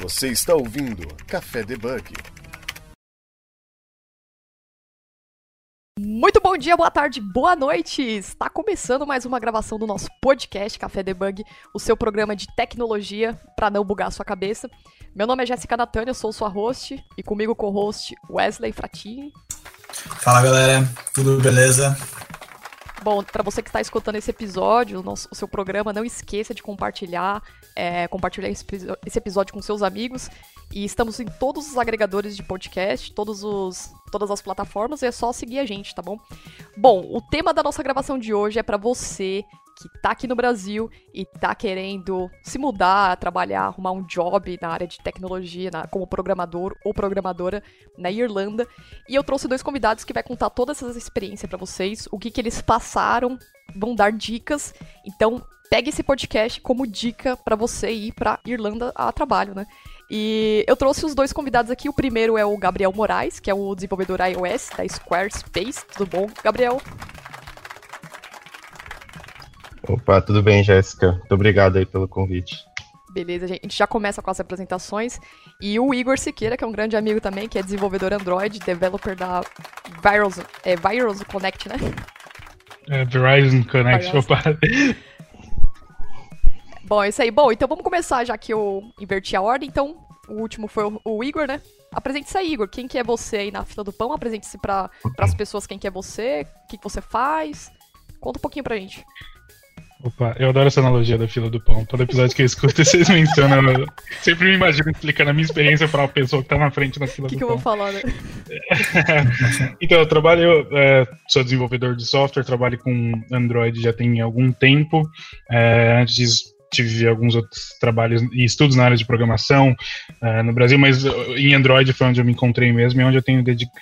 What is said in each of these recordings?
Você está ouvindo Café Debug. Muito bom dia, boa tarde, boa noite! Está começando mais uma gravação do nosso podcast Café Debug, o seu programa de tecnologia para não bugar a sua cabeça. Meu nome é Jéssica Natânia, eu sou sua host e comigo co-host Wesley Fratini. Fala galera, tudo beleza? Bom, para você que está escutando esse episódio, o, nosso, o seu programa, não esqueça de compartilhar, é, compartilhar esse, esse, episódio com seus amigos. E estamos em todos os agregadores de podcast, todos os, todas as plataformas, e é só seguir a gente, tá bom? Bom, o tema da nossa gravação de hoje é para você que tá aqui no Brasil e tá querendo se mudar, trabalhar, arrumar um job na área de tecnologia, na, como programador ou programadora na Irlanda. E eu trouxe dois convidados que vai contar todas essas experiências para vocês, o que, que eles passaram, vão dar dicas. Então, pegue esse podcast como dica para você ir para Irlanda a trabalho, né? E eu trouxe os dois convidados aqui. O primeiro é o Gabriel Moraes, que é o desenvolvedor iOS da Squarespace. Tudo bom, Gabriel? Opa, tudo bem, Jéssica? Muito obrigado aí pelo convite. Beleza, gente. A gente já começa com as apresentações. E o Igor Siqueira, que é um grande amigo também, que é desenvolvedor Android, developer da Virus, é, Virus Connect, né? É, Verizon Connect, Verizon. opa. Bom, é isso aí. Bom, então vamos começar, já que eu inverti a ordem. Então, o último foi o, o Igor, né? Apresente-se aí, Igor. Quem que é você aí na fila do pão? Apresente-se para as pessoas quem que é você, o que, que você faz. Conta um pouquinho pra gente. Opa, eu adoro essa analogia da fila do pão. Todo episódio que eu escuto, vocês mencionam. Eu sempre me imagino explicando a minha experiência para a pessoa que tá na frente na fila que do que pão. O que eu vou falar, né? então, eu trabalho, é, sou desenvolvedor de software, trabalho com Android já tem algum tempo. É, antes disso, tive alguns outros trabalhos e estudos na área de programação uh, no Brasil, mas em Android foi onde eu me encontrei mesmo e onde eu tenho dedicado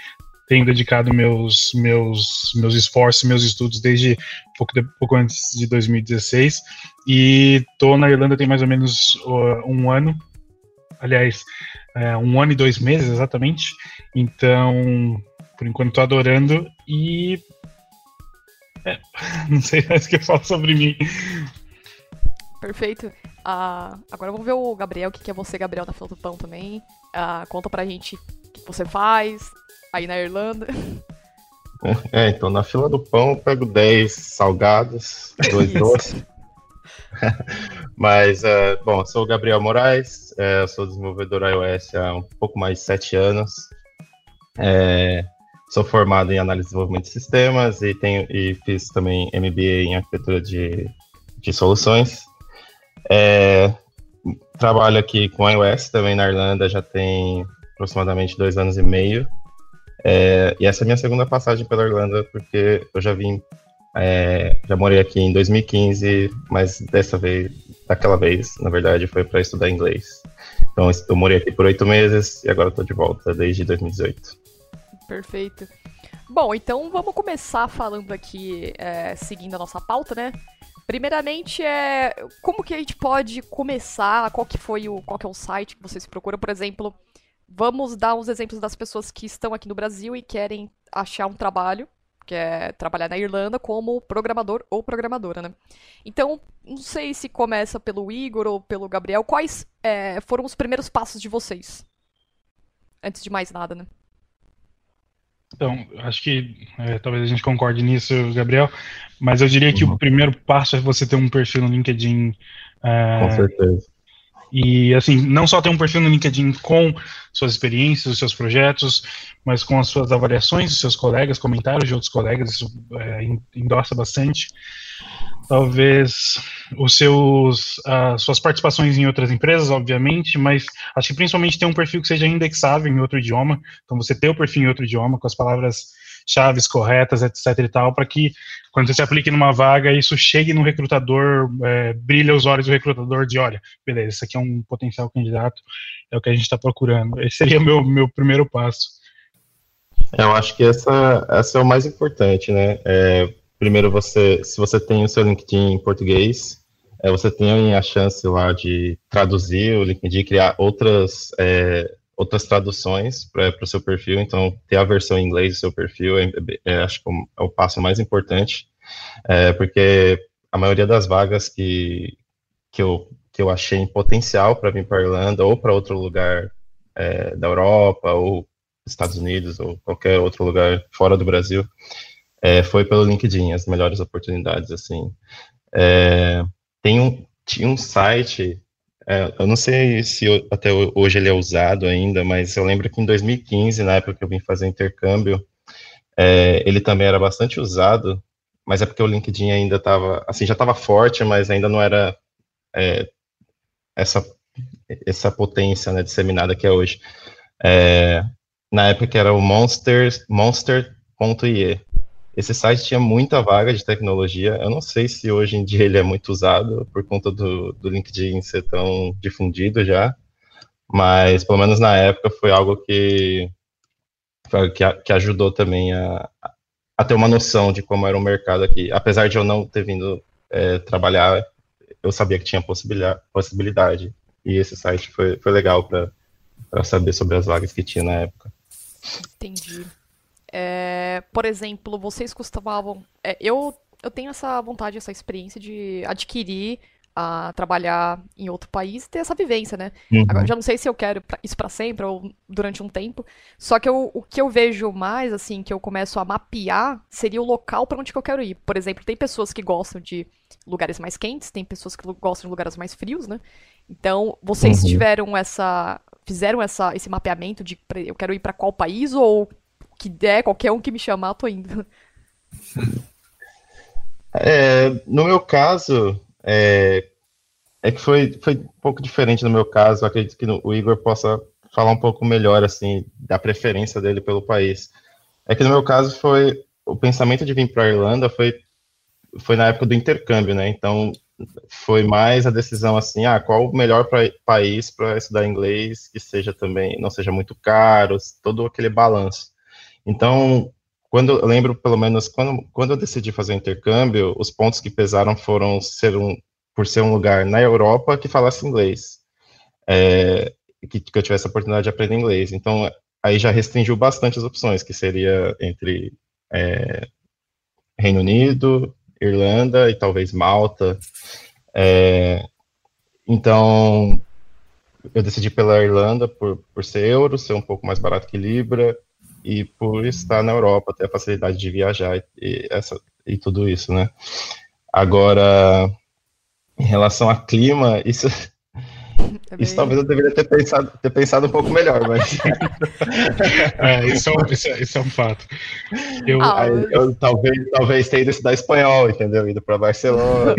tenho dedicado meus, meus, meus esforços, meus estudos desde pouco, de, pouco antes de 2016. E estou na Irlanda tem mais ou menos uh, um ano, aliás, é, um ano e dois meses exatamente. Então, por enquanto estou adorando e. É, não sei mais o que eu falo sobre mim. Perfeito. Uh, agora vamos ver o Gabriel, o que, que é você, Gabriel, na fila do pão também. Uh, conta pra gente o que você faz, aí na Irlanda? É, então na fila do pão eu pego 10 salgados, dois doces. Mas, é, bom, eu sou o Gabriel Moraes, é, eu sou desenvolvedor iOS há um pouco mais de 7 anos. É, sou formado em análise de desenvolvimento de sistemas e, tenho, e fiz também MBA em arquitetura de, de soluções. É, trabalho aqui com iOS também na Irlanda já tem aproximadamente dois anos e meio. É, e essa é a minha segunda passagem pela Irlanda, porque eu já vim, é, já morei aqui em 2015, mas dessa vez, daquela vez, na verdade, foi para estudar inglês. Então, eu morei aqui por oito meses e agora estou de volta desde 2018. Perfeito. Bom, então vamos começar falando aqui, é, seguindo a nossa pauta, né? Primeiramente, é como que a gente pode começar? Qual que foi o, qual que é o site que vocês procuram? Por exemplo, Vamos dar uns exemplos das pessoas que estão aqui no Brasil e querem achar um trabalho, que é trabalhar na Irlanda como programador ou programadora, né? Então, não sei se começa pelo Igor ou pelo Gabriel. Quais é, foram os primeiros passos de vocês? Antes de mais nada, né? Então, acho que é, talvez a gente concorde nisso, Gabriel, mas eu diria que uhum. o primeiro passo é você ter um perfil no LinkedIn. É, Com certeza e, assim, não só ter um perfil no LinkedIn com suas experiências, os seus projetos, mas com as suas avaliações dos seus colegas, comentários de outros colegas, isso é, endossa bastante. Talvez os seus, as suas participações em outras empresas, obviamente, mas acho que principalmente ter um perfil que seja indexável em outro idioma. Então, você ter o perfil em outro idioma, com as palavras chaves corretas, etc e tal, para que quando você se aplique numa vaga, isso chegue no recrutador, é, brilha os olhos do recrutador de, olha, beleza, isso aqui é um potencial candidato, é o que a gente está procurando. Esse seria o meu, meu primeiro passo. Eu acho que essa, essa é o mais importante, né? É, primeiro, você, se você tem o seu LinkedIn em português, é, você tem a chance lá de traduzir o LinkedIn, criar outras é, outras traduções para o seu perfil, então ter a versão em inglês do seu perfil é, é, acho que é o passo mais importante, é, porque a maioria das vagas que, que, eu, que eu achei em potencial para vir para Irlanda ou para outro lugar é, da Europa ou Estados Unidos ou qualquer outro lugar fora do Brasil, é, foi pelo LinkedIn, as melhores oportunidades, assim. É, tem um, tinha um site, é, eu não sei se até hoje ele é usado ainda, mas eu lembro que em 2015, na época que eu vim fazer intercâmbio, é, ele também era bastante usado, mas é porque o LinkedIn ainda estava, assim, já estava forte, mas ainda não era é, essa, essa potência né, disseminada que é hoje. É, na época era o Monsters, Monster.ie. Esse site tinha muita vaga de tecnologia. Eu não sei se hoje em dia ele é muito usado por conta do, do LinkedIn ser tão difundido já, mas pelo menos na época foi algo que, que, que ajudou também a, a ter uma noção de como era o mercado aqui. Apesar de eu não ter vindo é, trabalhar, eu sabia que tinha possibilidade, possibilidade. E esse site foi, foi legal para saber sobre as vagas que tinha na época. Entendi. É, por exemplo, vocês costumavam. É, eu, eu tenho essa vontade, essa experiência de adquirir, a trabalhar em outro país e ter essa vivência, né? Uhum. Agora, já não sei se eu quero isso para sempre ou durante um tempo. Só que eu, o que eu vejo mais, assim, que eu começo a mapear, seria o local para onde que eu quero ir. Por exemplo, tem pessoas que gostam de lugares mais quentes, tem pessoas que gostam de lugares mais frios, né? Então, vocês uhum. tiveram essa. Fizeram essa, esse mapeamento de eu quero ir para qual país ou que der, qualquer um que me chamar, tô indo. É, no meu caso, é, é que foi, foi um pouco diferente no meu caso. acredito que o Igor possa falar um pouco melhor, assim, da preferência dele pelo país. É que no meu caso foi o pensamento de vir para a Irlanda foi foi na época do intercâmbio, né? Então foi mais a decisão assim, ah, qual o melhor pra, país para estudar inglês que seja também não seja muito caro, todo aquele balanço. Então, quando eu lembro, pelo menos, quando, quando eu decidi fazer intercâmbio, os pontos que pesaram foram ser um, por ser um lugar na Europa que falasse inglês, é, que, que eu tivesse a oportunidade de aprender inglês. Então, aí já restringiu bastante as opções, que seria entre é, Reino Unido, Irlanda e talvez Malta. É, então, eu decidi pela Irlanda por, por ser euro, ser um pouco mais barato que Libra, e por estar na Europa, ter a facilidade de viajar e, essa, e tudo isso, né? Agora, em relação a clima, isso, é isso talvez eu deveria ter pensado, ter pensado um pouco melhor, mas. é, isso, é, isso, é, isso é um fato. Eu, ah, eu, eu, talvez, talvez tenha ido estudar espanhol, entendeu? Ido para Barcelona.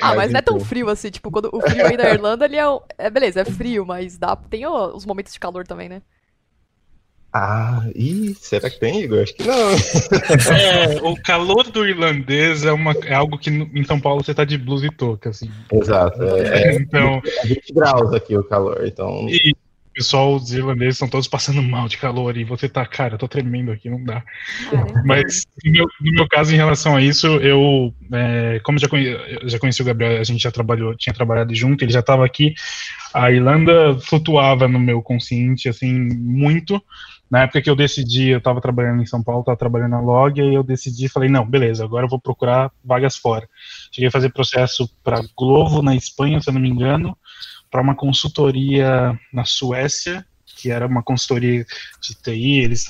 ah, mas, mas não é tão frio assim. Tipo, quando o frio aí na Irlanda, ele é, é. Beleza, é frio, mas dá, tem os momentos de calor também, né? Ah, ih, será que tem, Igor? Acho que não. É, o calor do irlandês é, uma, é algo que em São Paulo você tá de blusa e touca, assim. Exato. É, é então, 20 graus aqui o calor, então. E o pessoal, os irlandeses estão todos passando mal de calor e você tá, cara, eu tô tremendo aqui, não dá. Mas no meu, no meu, caso, em relação a isso, eu, é, como já, conhe, já conheci o Gabriel, a gente já trabalhou, tinha trabalhado junto, ele já estava aqui. A Irlanda flutuava no meu consciente, assim, muito na época que eu decidi, eu estava trabalhando em São Paulo, estava trabalhando na Log, e eu decidi, falei, não, beleza, agora eu vou procurar vagas fora. Cheguei a fazer processo para Glovo, na Espanha, se eu não me engano, para uma consultoria na Suécia, que era uma consultoria de TI, eles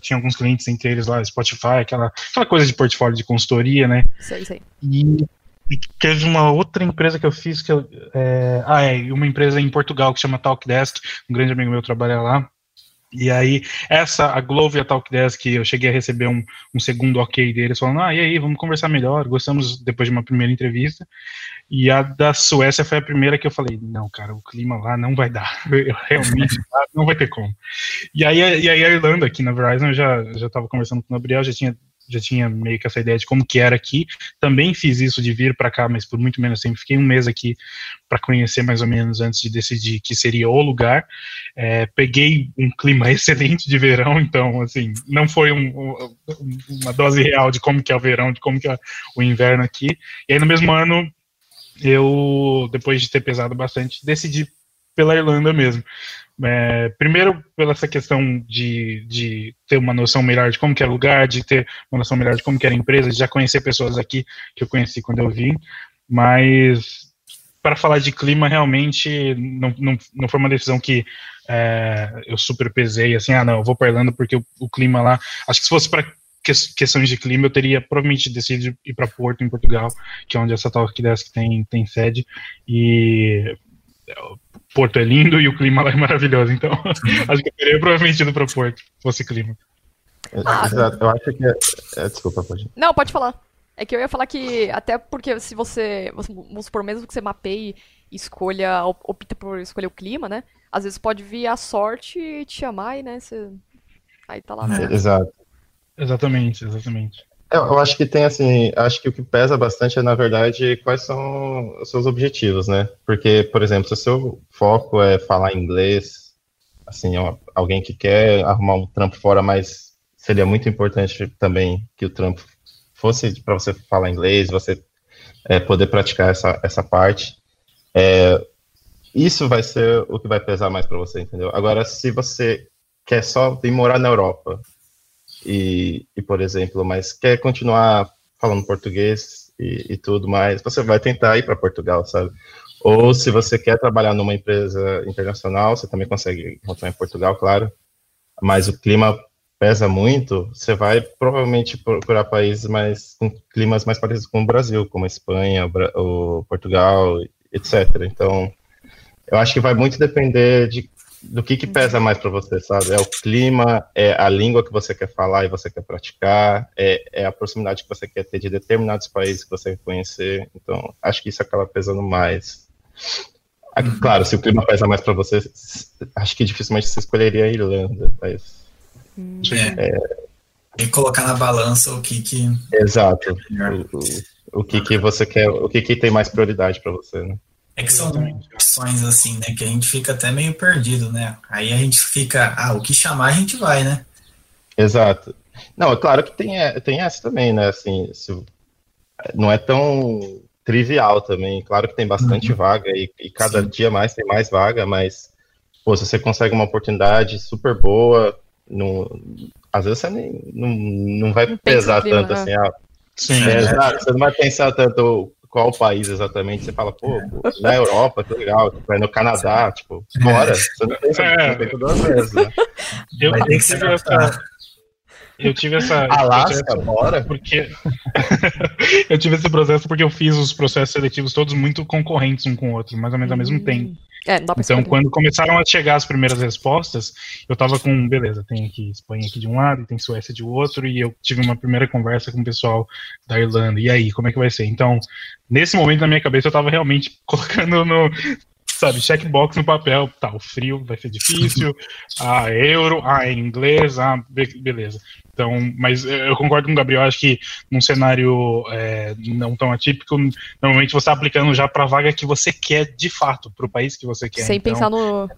tinham alguns clientes entre eles lá, Spotify, aquela, aquela coisa de portfólio de consultoria, né? Sei, sei. E, e teve uma outra empresa que eu fiz, que eu, é, ah, é, uma empresa em Portugal que chama Talkdesk, um grande amigo meu trabalha lá, e aí, essa, a Glovo e a Talkdesk, eu cheguei a receber um, um segundo ok deles, falando, ah, e aí, vamos conversar melhor, gostamos depois de uma primeira entrevista. E a da Suécia foi a primeira que eu falei, não, cara, o clima lá não vai dar, realmente não vai ter como. E aí, e aí a Irlanda, aqui na Verizon, eu já estava conversando com o Gabriel, já tinha já tinha meio que essa ideia de como que era aqui. Também fiz isso de vir para cá, mas por muito menos tempo. Fiquei um mês aqui para conhecer mais ou menos antes de decidir que seria o lugar. É, peguei um clima excelente de verão, então assim não foi um, uma dose real de como que é o verão, de como que é o inverno aqui. E aí no mesmo ano eu, depois de ter pesado bastante, decidi pela Irlanda mesmo. É, primeiro, pela essa questão de, de ter uma noção melhor de como que é lugar, de ter uma noção melhor de como que era a empresa, de já conhecer pessoas aqui que eu conheci quando eu vim, mas para falar de clima, realmente não, não, não foi uma decisão que é, eu super pesei, assim, ah, não, eu vou para Irlanda porque o, o, clima lá. Acho que se fosse para que, questões de clima, eu teria provavelmente decidido ir para Porto, em Portugal, que é onde essa Talk Desk tem, tem sede. E Porto é lindo e o clima lá é maravilhoso, então acho que eu teria provavelmente ido para Porto, se fosse clima. Ah, Exato, eu acho que. É... É, desculpa, pode. Não, pode falar. É que eu ia falar que, até porque se você, vamos supor, mesmo que você mapeie e escolha, opta por escolher o clima, né? Às vezes pode vir a sorte e te chamar e, né, você... Aí tá lá. Né? Exato. Exatamente, exatamente. Eu, eu, acho que tem assim, acho que o que pesa bastante é, na verdade, quais são os seus objetivos, né? Porque, por exemplo, se o seu foco é falar inglês, assim, alguém que quer arrumar um trampo fora, mas seria muito importante também que o trampo fosse para você falar inglês, você é, poder praticar essa, essa parte. É, isso vai ser o que vai pesar mais para você, entendeu? Agora, se você quer só vir morar na Europa e, e por exemplo, mas quer continuar falando português e, e tudo mais, você vai tentar ir para Portugal, sabe? Ou se você quer trabalhar numa empresa internacional, você também consegue encontrar em Portugal, claro. Mas o clima pesa muito, você vai provavelmente procurar países mais com climas mais parecidos com o Brasil, como a Espanha, o Portugal, etc. Então, eu acho que vai muito depender de do que, que pesa mais para você, sabe? É o clima, é a língua que você quer falar e você quer praticar, é, é, a proximidade que você quer ter de determinados países que você quer conhecer. Então, acho que isso acaba pesando mais. Uhum. Claro, se o clima pesa mais para você, acho que dificilmente você escolheria a Irlanda, mas. É. é... E colocar na balança o que que. Exato. O, o, o que que você quer, o que que tem mais prioridade para você, né? É que são opções assim, né? Que a gente fica até meio perdido, né? Aí a gente fica, ah, o que chamar a gente vai, né? Exato. Não, é claro que tem, é, tem essa também, né? Assim, se, não é tão trivial também. Claro que tem bastante uhum. vaga e, e cada Sim. dia mais tem mais vaga, mas pô, se você consegue uma oportunidade super boa, não, às vezes você nem, não, não vai não pesar tanto assim. Ah, Sim, é, é. Você não vai pensar tanto qual país exatamente, você fala, pô, na Europa, que legal, tipo, é no Canadá, tipo, bora, você não pensa, é. duas vezes, né? Eu, Vai ser essa, eu tive essa. Alasca, bora? Porque. eu tive esse processo porque eu fiz os processos seletivos todos muito concorrentes um com o outro, mais ou menos ao mesmo hum. tempo. É, então, quando começaram a chegar as primeiras respostas, eu tava com, beleza, tem aqui Espanha aqui de um lado, tem Suécia de outro, e eu tive uma primeira conversa com o pessoal da Irlanda. E aí, como é que vai ser? Então, nesse momento na minha cabeça, eu tava realmente colocando no sabe, checkbox no papel, tá, o frio vai ser difícil, a ah, euro, ah, é inglês, ah, beleza. Então, mas eu concordo com o Gabriel, acho que num cenário é, não tão atípico, normalmente você está aplicando já para a vaga que você quer de fato, para o país que você quer. Sem então, pensar no.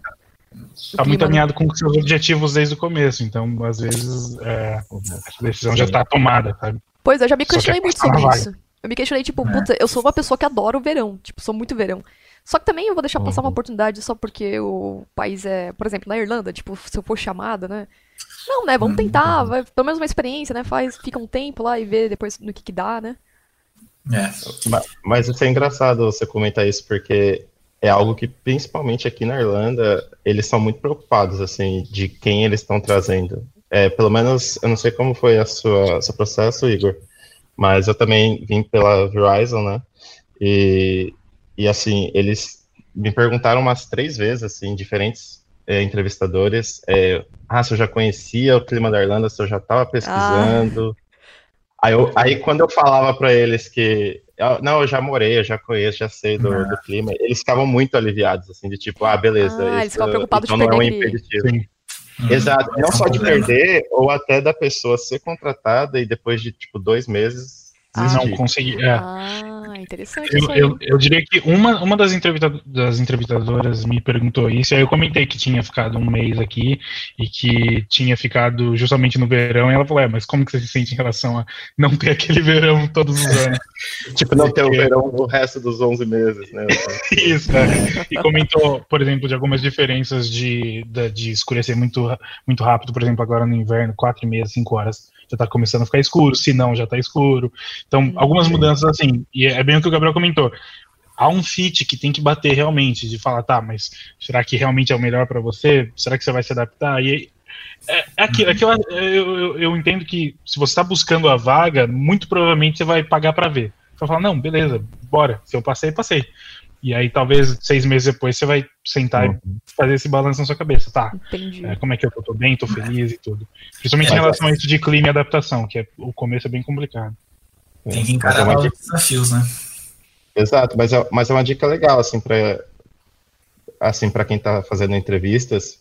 Está muito né? alinhado com os seus objetivos desde o começo, então às vezes é, essa decisão já está tomada, sabe? Pois é, eu já me questionei muito sobre isso. Eu me questionei, tipo, é. puta, eu sou uma pessoa que adora o verão, tipo, sou muito verão. Só que também eu vou deixar passar uma uhum. oportunidade só porque o país é, por exemplo, na Irlanda, tipo, se eu for chamada, né? Não, né? Vamos tentar, uhum. vai, pelo menos uma experiência, né? Faz, fica um tempo lá e vê depois no que, que dá, né? É. Mas, mas isso é engraçado você comentar isso, porque é algo que, principalmente aqui na Irlanda, eles são muito preocupados, assim, de quem eles estão trazendo. É, pelo menos, eu não sei como foi a sua seu processo, Igor, mas eu também vim pela Verizon, né? E, e assim, eles me perguntaram umas três vezes, assim, diferentes é, entrevistadores, é, ah, se eu já conhecia o clima da Irlanda, se eu já estava pesquisando. Ah. Aí, eu, aí quando eu falava para eles que não, eu já morei, eu já conheço, já sei do, ah. do, clima. Eles ficavam muito aliviados, assim, de tipo, ah, beleza. Ah, preocupados então de perder não é um impeditivo. Sim. Exato, não só de perder, ou até da pessoa ser contratada e depois de, tipo, dois meses ah, não consegui. É. Ah, interessante. Eu, eu, eu, diria que uma, uma das, entrevista, das entrevistadoras me perguntou isso, e aí eu comentei que tinha ficado um mês aqui e que tinha ficado justamente no verão, e ela falou: é, mas como que você se sente em relação a não ter aquele verão todos os anos? tipo, não ter o verão o resto dos 11 meses, né? isso, né? E comentou, por exemplo, de algumas diferenças de, de, de escurecer muito, muito rápido, por exemplo, agora no inverno, 4 e meia, 5 horas já tá começando a ficar escuro, se não, já tá escuro. Então, algumas mudanças assim, e é bem o que o Gabriel comentou. há um fit que tem que bater realmente, de falar, tá, mas será que realmente é o melhor para você? Será que você vai se adaptar? E é, é aquilo, é aquilo eu, eu, eu, entendo que se você está buscando a vaga, muito provavelmente você vai pagar para ver. Você vai falar, não, beleza, bora. Se eu passei, passei. E aí, talvez seis meses depois, você vai sentar uhum. e fazer esse balanço na sua cabeça. Tá, Entendi. É, como é que eu tô? Tô bem, tô feliz e tudo. Principalmente é, em relação a isso de clima e adaptação, que é, o começo é bem complicado. Tem que encarar é os desafios, né? Exato, mas é, mas é uma dica legal, assim, para assim, quem está fazendo entrevistas,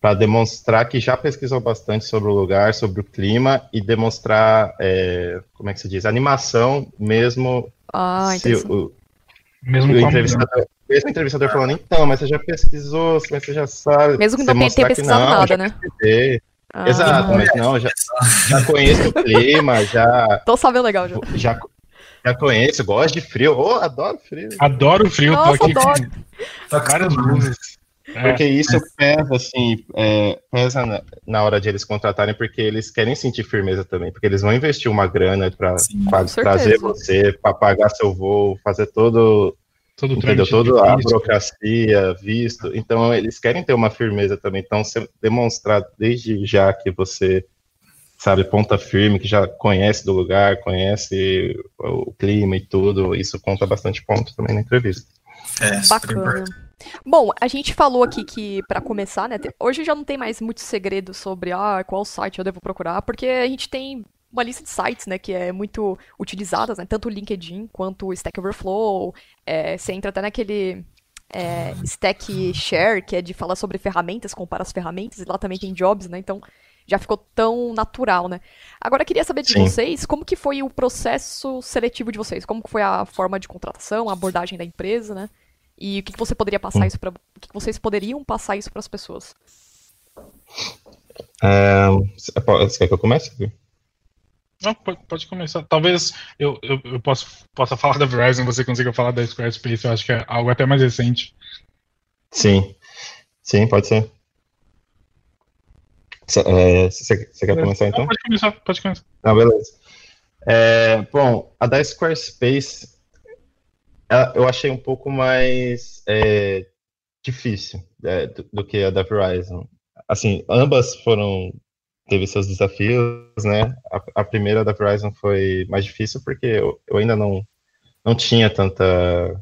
para demonstrar que já pesquisou bastante sobre o lugar, sobre o clima e demonstrar, é, como é que se diz, animação mesmo. Ah, se o, mesmo o entrevistador, mesmo o entrevistador falando, então, mas você já pesquisou, mas você já sabe. Mesmo que não tenha pesquisado não, nada, né? Ah, Exato, mas não, já, já conheço o clima, já. Tô sabendo legal já. Já, já conheço, gosto de frio. Oh, adoro frio. Adoro frio, Nossa, tô aqui adoro. com várias luzes. Porque é, isso é. pesa, assim, é, pesa na, na, hora de eles contratarem, porque eles querem sentir firmeza também, porque eles vão investir uma grana para trazer você, para pagar seu voo, fazer todo, todo entendeu? Toda a burocracia, visto. Então, eles querem ter uma firmeza também. Então, você demonstrar desde já que você sabe, ponta firme, que já conhece do lugar, conhece o clima e tudo, isso conta bastante ponto também na entrevista. É, Bacana. Bom, a gente falou aqui que, para começar, né, hoje já não tem mais muito segredo sobre ah, qual site eu devo procurar, porque a gente tem uma lista de sites, né, que é muito utilizadas, né, tanto o LinkedIn quanto o Stack Overflow, é, você entra até naquele é, Stack Share, que é de falar sobre ferramentas, compara as ferramentas, e lá também tem jobs, né, então já ficou tão natural, né. Agora, eu queria saber de Sim. vocês, como que foi o processo seletivo de vocês, como que foi a forma de contratação, a abordagem da empresa, né, e o que, que você poderia passar hum. isso para. O que, que vocês poderiam passar isso para as pessoas? É, você quer que eu comece? Não, pode, pode começar. Talvez eu, eu, eu possa, possa falar da Verizon, você consiga falar da Squarespace, eu acho que é algo até mais recente. Sim, sim, pode ser. É, você, você quer começar então? Não, pode começar, pode começar. Não, beleza. É, bom, a da Squarespace eu achei um pouco mais é, difícil é, do, do, que a da Verizon. Assim, ambas foram teve seus desafios, né? A, a primeira da Verizon foi mais difícil porque eu, eu ainda não não tinha tanta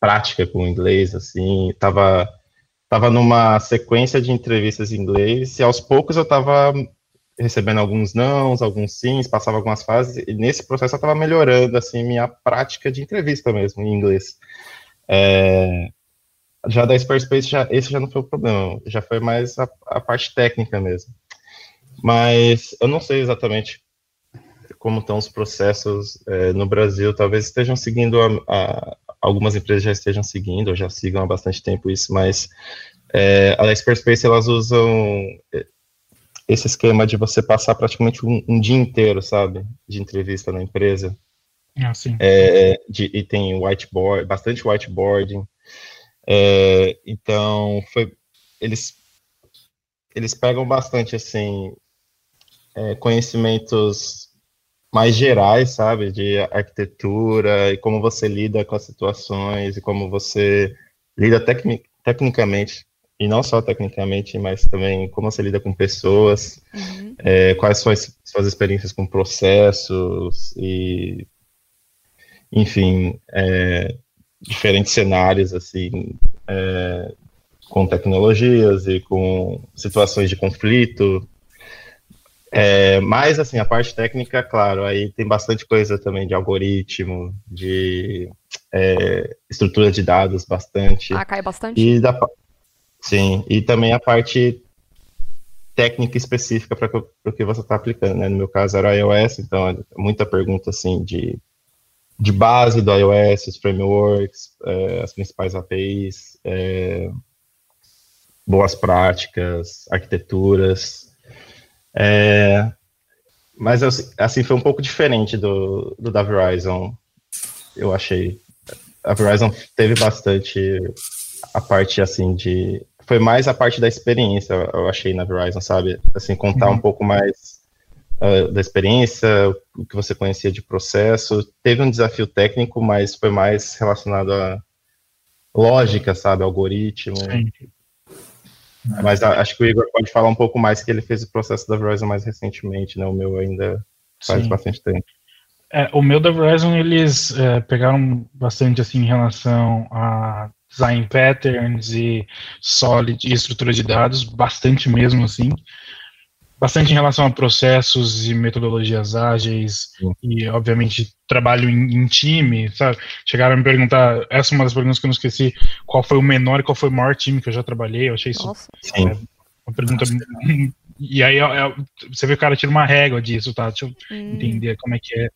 prática com inglês, assim, tava tava numa sequência de entrevistas em inglês e aos poucos eu tava recebendo alguns nãos, alguns sims, passava algumas fases, e nesse processo eu estava melhorando, assim, minha prática de entrevista mesmo, em inglês. É, já da Squarespace, já, esse já não foi o problema, já foi mais a, a parte técnica mesmo. Mas eu não sei exatamente como estão os processos é, no Brasil, talvez estejam seguindo, a, a, algumas empresas já estejam seguindo, ou já sigam há bastante tempo isso, mas é, a Squarespace, elas usam esse esquema de você passar praticamente um, um dia inteiro, sabe, de entrevista na empresa. Ah, sim. É, de, e tem whiteboard, bastante whiteboarding. É, então, foi, eles, eles pegam bastante, assim, é, conhecimentos mais gerais, sabe, de arquitetura e como você lida com as situações e como você lida tecni tecnicamente e não só tecnicamente, mas também como você lida com pessoas, uhum. é, quais são as suas experiências com processos e, enfim, é, diferentes cenários assim, é, com tecnologias e com situações de conflito. É, mas assim, a parte técnica, claro, aí tem bastante coisa também de algoritmo, de é, estrutura de dados, bastante. Ah, cai bastante. E da, Sim, e também a parte técnica específica para o que você está aplicando, né? No meu caso era iOS, então é muita pergunta assim de, de base do iOS, os frameworks, é, as principais APIs, é, boas práticas, arquiteturas. É, mas assim foi um pouco diferente do, do da Verizon, eu achei. A Verizon teve bastante a parte assim de foi mais a parte da experiência, eu achei na Verizon, sabe? Assim, contar uhum. um pouco mais uh, da experiência, o que você conhecia de processo. Teve um desafio técnico, mas foi mais relacionado a lógica, sabe, algoritmo. Sim. Mas a, acho que o Igor pode falar um pouco mais que ele fez o processo da Verizon mais recentemente, né? O meu ainda faz Sim. bastante tempo. É, o meu da Verizon, eles é, pegaram bastante assim em relação a design patterns e solid e estrutura de dados, bastante mesmo assim bastante em relação a processos e metodologias ágeis Sim. e, obviamente, trabalho em, em, time, sabe? Chegaram a me perguntar, essa é uma das perguntas que eu não esqueci, qual foi o menor e qual foi o maior time que eu já trabalhei, eu achei isso é, uma pergunta... E aí você vê que o cara tira uma régua disso, tá? Deixa eu hum. entender como é que é.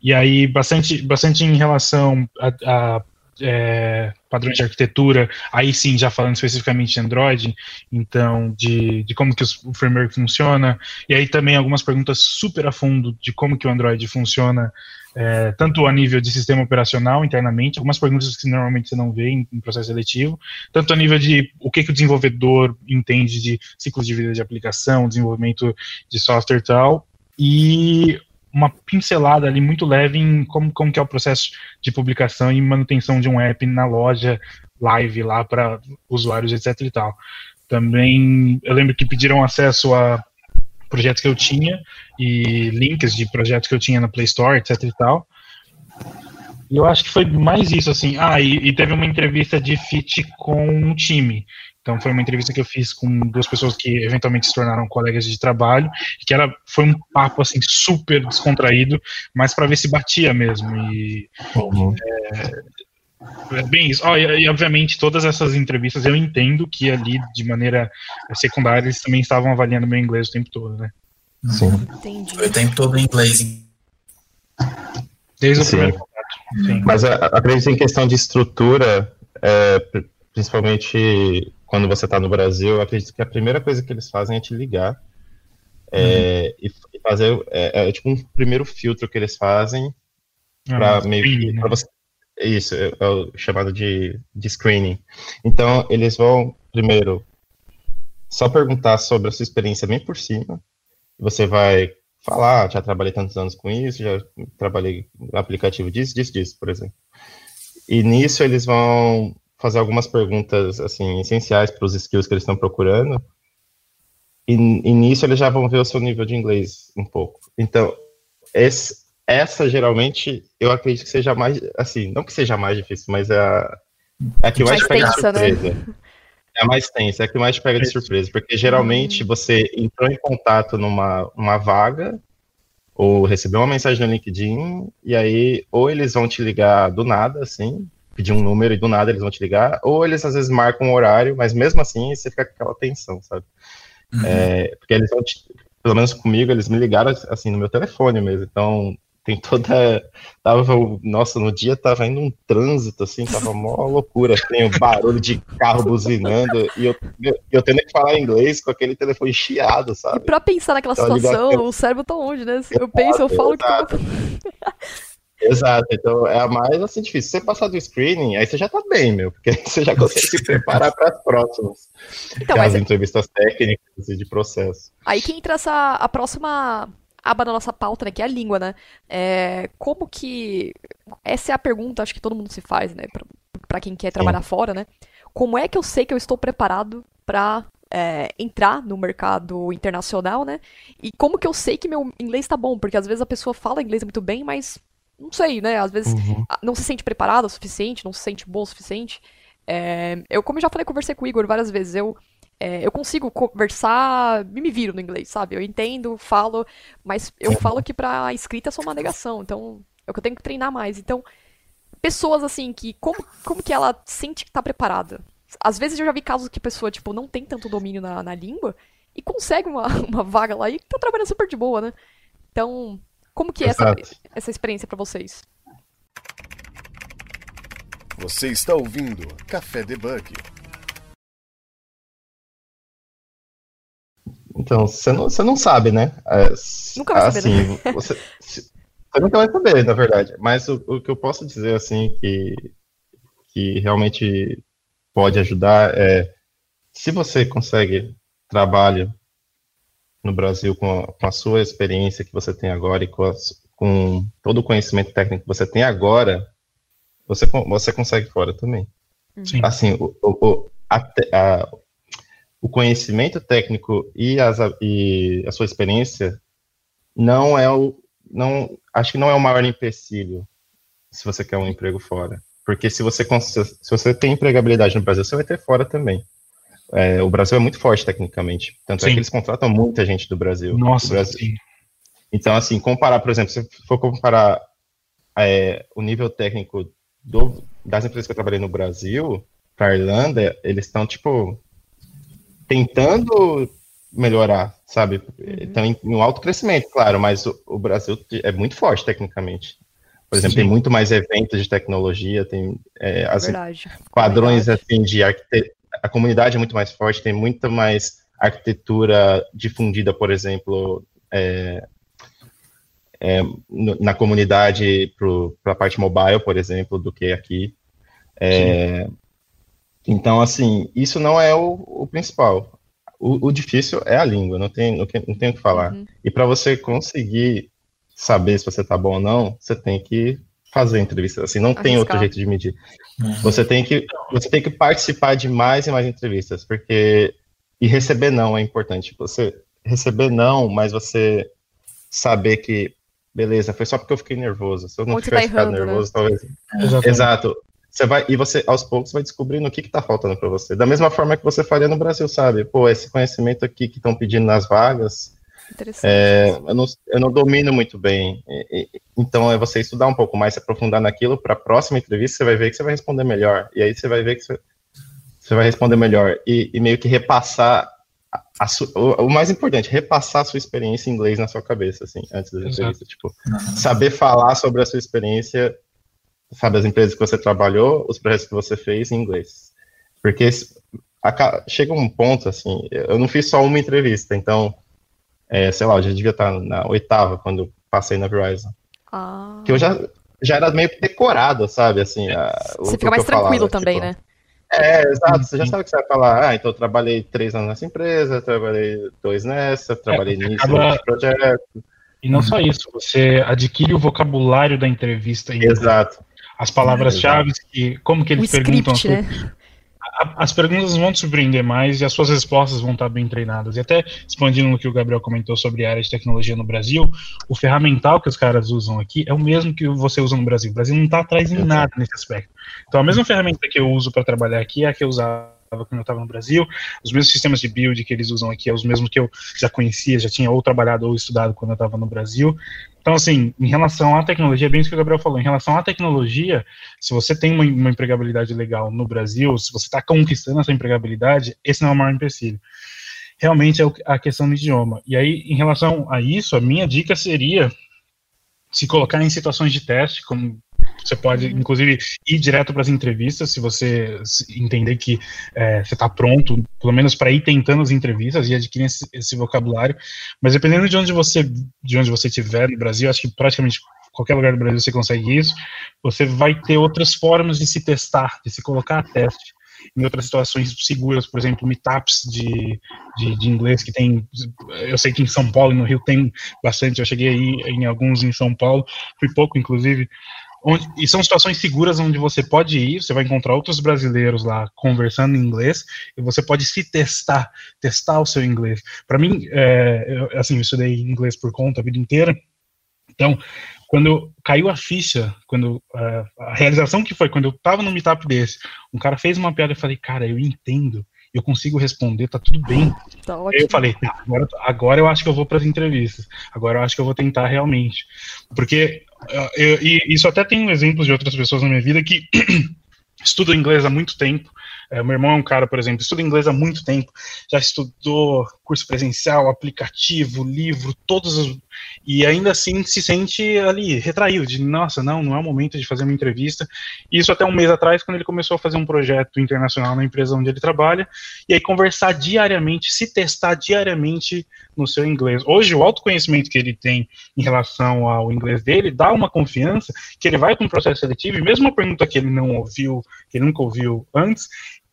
E aí, bastante, bastante em relação a, a é, padrões de arquitetura, aí sim, já falando especificamente de Android, então, de, de como que o framework funciona, e aí também algumas perguntas super a fundo de como que o Android funciona, é, tanto a nível de sistema operacional internamente, algumas perguntas que normalmente você não vê em, em, processo seletivo, tanto a nível de o que, que o desenvolvedor entende de ciclos de vida de aplicação, desenvolvimento de software e tal, e uma pincelada ali muito leve em como, como que é o processo de publicação e manutenção de um app na loja live lá para usuários, etc e tal. Também, eu lembro que pediram acesso a projetos que eu tinha e links de projetos que eu tinha na Play Store, etc e tal. E eu acho que foi mais isso, assim. Ah, e, e teve uma entrevista de fit com um time. Então foi uma entrevista que eu fiz com duas pessoas que eventualmente se tornaram colegas de trabalho, e que era, foi um papo assim super descontraído, mas para ver se batia mesmo. E uhum. é, é, bem isso. Oh, e, e, obviamente todas essas entrevistas eu entendo que ali de maneira secundária eles também estavam avaliando meu inglês o tempo todo, né? Sim. Entendi. Foi o tempo todo em inglês. Desde o Sim. primeiro contato. Sim. Mas acredito em questão de estrutura, é, principalmente quando você está no Brasil, eu acredito que a primeira coisa que eles fazem é te ligar é, uhum. e, fazer é, é, tipo um primeiro filtro que eles fazem ah, para meio que né? você isso é, é, o chamado de, de screening. Então eles vão primeiro só perguntar sobre a sua experiência bem por cima. Você vai falar, já trabalhei tantos anos com isso, já trabalhei no aplicativo disso, disso, disso, por exemplo. E nisso eles vão fazer algumas perguntas assim essenciais para os skills que eles estão procurando. E, e, nisso eles já vão ver o seu nível de inglês um pouco. Então, esse, essa geralmente eu acredito que seja mais assim, não que seja mais difícil, mas é a, é a que mais, mais pega tensa, de né? surpresa. Né? É a mais tensa, é a que mais pega de surpresa, porque geralmente hum. você entrou em contato numa uma vaga ou recebeu uma mensagem no LinkedIn e aí ou eles vão te ligar do nada assim, pedir um número e do nada eles vão te ligar, ou eles às vezes marcam um horário, mas mesmo assim você fica com aquela tensão, sabe? Uhum. É, porque eles vão, te, pelo menos comigo, eles me ligaram assim no meu telefone mesmo, então tem toda. Tava, nossa, no dia tava indo um trânsito, assim, tava mó loucura, tem assim, um barulho de carro buzinando, e eu, eu tendo que falar inglês com aquele telefone chiado, sabe? E pra pensar naquela então, situação, ligado, o cérebro tá longe, né? Eu penso, eu falo que. Exato, então é a mais assim difícil. Se você passar do screening, aí você já tá bem, meu, porque você já consegue se preparar para as próximas. Então, as é entrevistas técnicas e de processo. Aí que entra essa, a próxima aba da nossa pauta, né, que é a língua, né? É, como que. Essa é a pergunta, acho que todo mundo se faz, né, para quem quer trabalhar Sim. fora, né? Como é que eu sei que eu estou preparado para é, entrar no mercado internacional, né? E como que eu sei que meu inglês está bom? Porque às vezes a pessoa fala inglês muito bem, mas não sei, né? Às vezes uhum. não se sente preparado o suficiente, não se sente bom o suficiente. É, eu, como eu já falei, conversei com o Igor várias vezes, eu, é, eu consigo conversar, me viro no inglês, sabe? Eu entendo, falo, mas eu falo que pra escrita sou uma negação, então é o que eu tenho que treinar mais. Então, pessoas assim, que como, como que ela sente que tá preparada? Às vezes eu já vi casos que a pessoa, tipo, não tem tanto domínio na, na língua e consegue uma, uma vaga lá e tá trabalhando super de boa, né? Então, como que é essa, essa experiência para vocês? Você está ouvindo Café Debug. Então, você não, você não sabe, né? É, nunca vai assim, saber, né? você, você nunca vai saber, na verdade. Mas o, o, que eu posso dizer, assim, que, que realmente pode ajudar é se você consegue trabalho no Brasil com a, com a sua experiência que você tem agora e com, as, com todo o conhecimento técnico que você tem agora, você, você consegue fora também. Sim. Assim, o, o, a, a, o conhecimento técnico e, as, e a sua experiência não é o. Não, acho que não é o maior empecilho se você quer um emprego fora. Porque se você, se você tem empregabilidade no Brasil, você vai ter fora também. É, o Brasil é muito forte tecnicamente. Tanto sim. é que eles contratam muita gente do Brasil. Nossa, do Brasil. sim. Então, assim, comparar, por exemplo, se for comparar é, o nível técnico do, das empresas que eu trabalhei no Brasil para a Irlanda, eles estão, tipo, tentando melhorar, sabe? Uhum. Estão em, em um alto crescimento, claro, mas o, o, Brasil é muito forte tecnicamente. Por exemplo, Sim. tem muito mais eventos de tecnologia, tem é, as Verdade. padrões Verdade. assim de arquitetura. A comunidade é muito mais forte, tem muito mais arquitetura difundida, por exemplo, é, é, na comunidade para a parte mobile, por exemplo, do que aqui. É, então, assim, isso não é o, o principal. O, o, difícil é a língua, não tem, não, não tem o que falar. Uhum. E para você conseguir saber se você está bom ou não, você tem que fazer entrevista. Assim, não Arriscar. tem outro jeito de medir. Uhum. Você tem que você tem que participar de mais e mais entrevistas, porque e receber não é importante. Você receber não, mas você saber que beleza, foi só porque eu fiquei nervoso. Se eu não tivesse tá ficado né? nervoso, né? talvez. Exatamente. Exato. Você vai, e você, aos poucos, vai descobrindo o que está faltando para você. Da mesma forma que você faria no Brasil, sabe? Pô, esse conhecimento aqui que estão pedindo nas vagas, é, eu, não, eu não domino muito bem. Então, é você estudar um pouco mais, se aprofundar naquilo, para a próxima entrevista, você vai ver que você vai responder melhor. E aí você vai ver que você, você vai responder melhor. E, e meio que repassar a, o, o, mais importante, repassar a sua experiência em inglês na sua cabeça, assim, antes da entrevista. Tipo, saber falar sobre a sua experiência sabe, as empresas que você trabalhou, os projetos que você fez em inglês. Porque chega um ponto, assim, eu não fiz só uma entrevista, então, é, sei lá, eu já devia estar na oitava quando passei na Verizon. Ah. Que eu já, já era meio que decorado, sabe, assim. A, você fica mais tranquilo falava, também, tipo, né? É, exato. Você já sabe o que você vai falar. Ah, então eu trabalhei três anos nessa empresa, trabalhei dois nessa, trabalhei é, nisso, acaba... projeto. E não só isso, você adquire o vocabulário da entrevista. Exato. As palavras-chave, como que eles o perguntam. Script, né? As perguntas vão te surpreender mais e as suas respostas vão estar bem treinadas. E até expandindo no que o Gabriel comentou sobre a área de tecnologia no Brasil, o ferramental que os caras usam aqui é o mesmo que você usa no Brasil. O Brasil não está atrás em nada nesse aspecto. Então, a mesma ferramenta que eu uso para trabalhar aqui é a que eu usava quando eu estava no Brasil, os mesmos sistemas de build que eles usam aqui é os mesmos que eu já conhecia, já tinha ou trabalhado ou estudado quando eu estava no Brasil. Então, assim, em relação à tecnologia, é bem isso que o Gabriel falou, em relação à tecnologia, se você tem uma, uma empregabilidade legal no Brasil, se você está conquistando essa empregabilidade, esse não é o maior empecilho. Realmente é a questão do idioma. E aí, em relação a isso, a minha dica seria se colocar em situações de teste, como você pode, uhum. inclusive, ir direto para as entrevistas, se você entender que é, você está pronto, pelo menos para ir tentando as entrevistas e adquirir esse, esse, vocabulário. Mas dependendo de onde você de onde você estiver no Brasil, acho que praticamente qualquer lugar do Brasil você consegue isso. Você vai ter outras formas de se testar, de se colocar a teste em outras situações seguras, por exemplo, meetups de, de, de, inglês que tem, eu sei que em São Paulo e no Rio tem bastante, eu cheguei aí em alguns em São Paulo, fui pouco, inclusive, Onde, e são situações seguras onde você pode ir, você vai encontrar outros brasileiros lá conversando em inglês e você pode se testar, testar o seu inglês. Para mim, é, eu, assim, eu estudei inglês por conta a vida inteira, então, quando caiu a ficha, quando uh, a realização que foi, quando eu estava no meetup desse, um cara fez uma piada e eu falei, cara, eu entendo, eu consigo responder, tá tudo bem. Tá eu falei, agora, agora eu acho que eu vou para as entrevistas, agora eu acho que eu vou tentar realmente. Porque eu, e isso até tem exemplos de outras pessoas na minha vida que estudam inglês há muito tempo. É, meu irmão é um cara, por exemplo, estuda inglês há muito tempo, já estudou curso presencial, aplicativo, livro, todos os, e ainda assim se sente ali retraído, de nossa, não, não é o momento de fazer uma entrevista. Isso até um mês atrás, quando ele começou a fazer um projeto internacional na empresa onde ele trabalha, e aí conversar diariamente, se testar diariamente no seu inglês. Hoje, o autoconhecimento que ele tem em relação ao inglês dele dá uma confiança que ele vai para um processo seletivo, e mesmo uma pergunta que ele não ouviu, que ele nunca ouviu antes,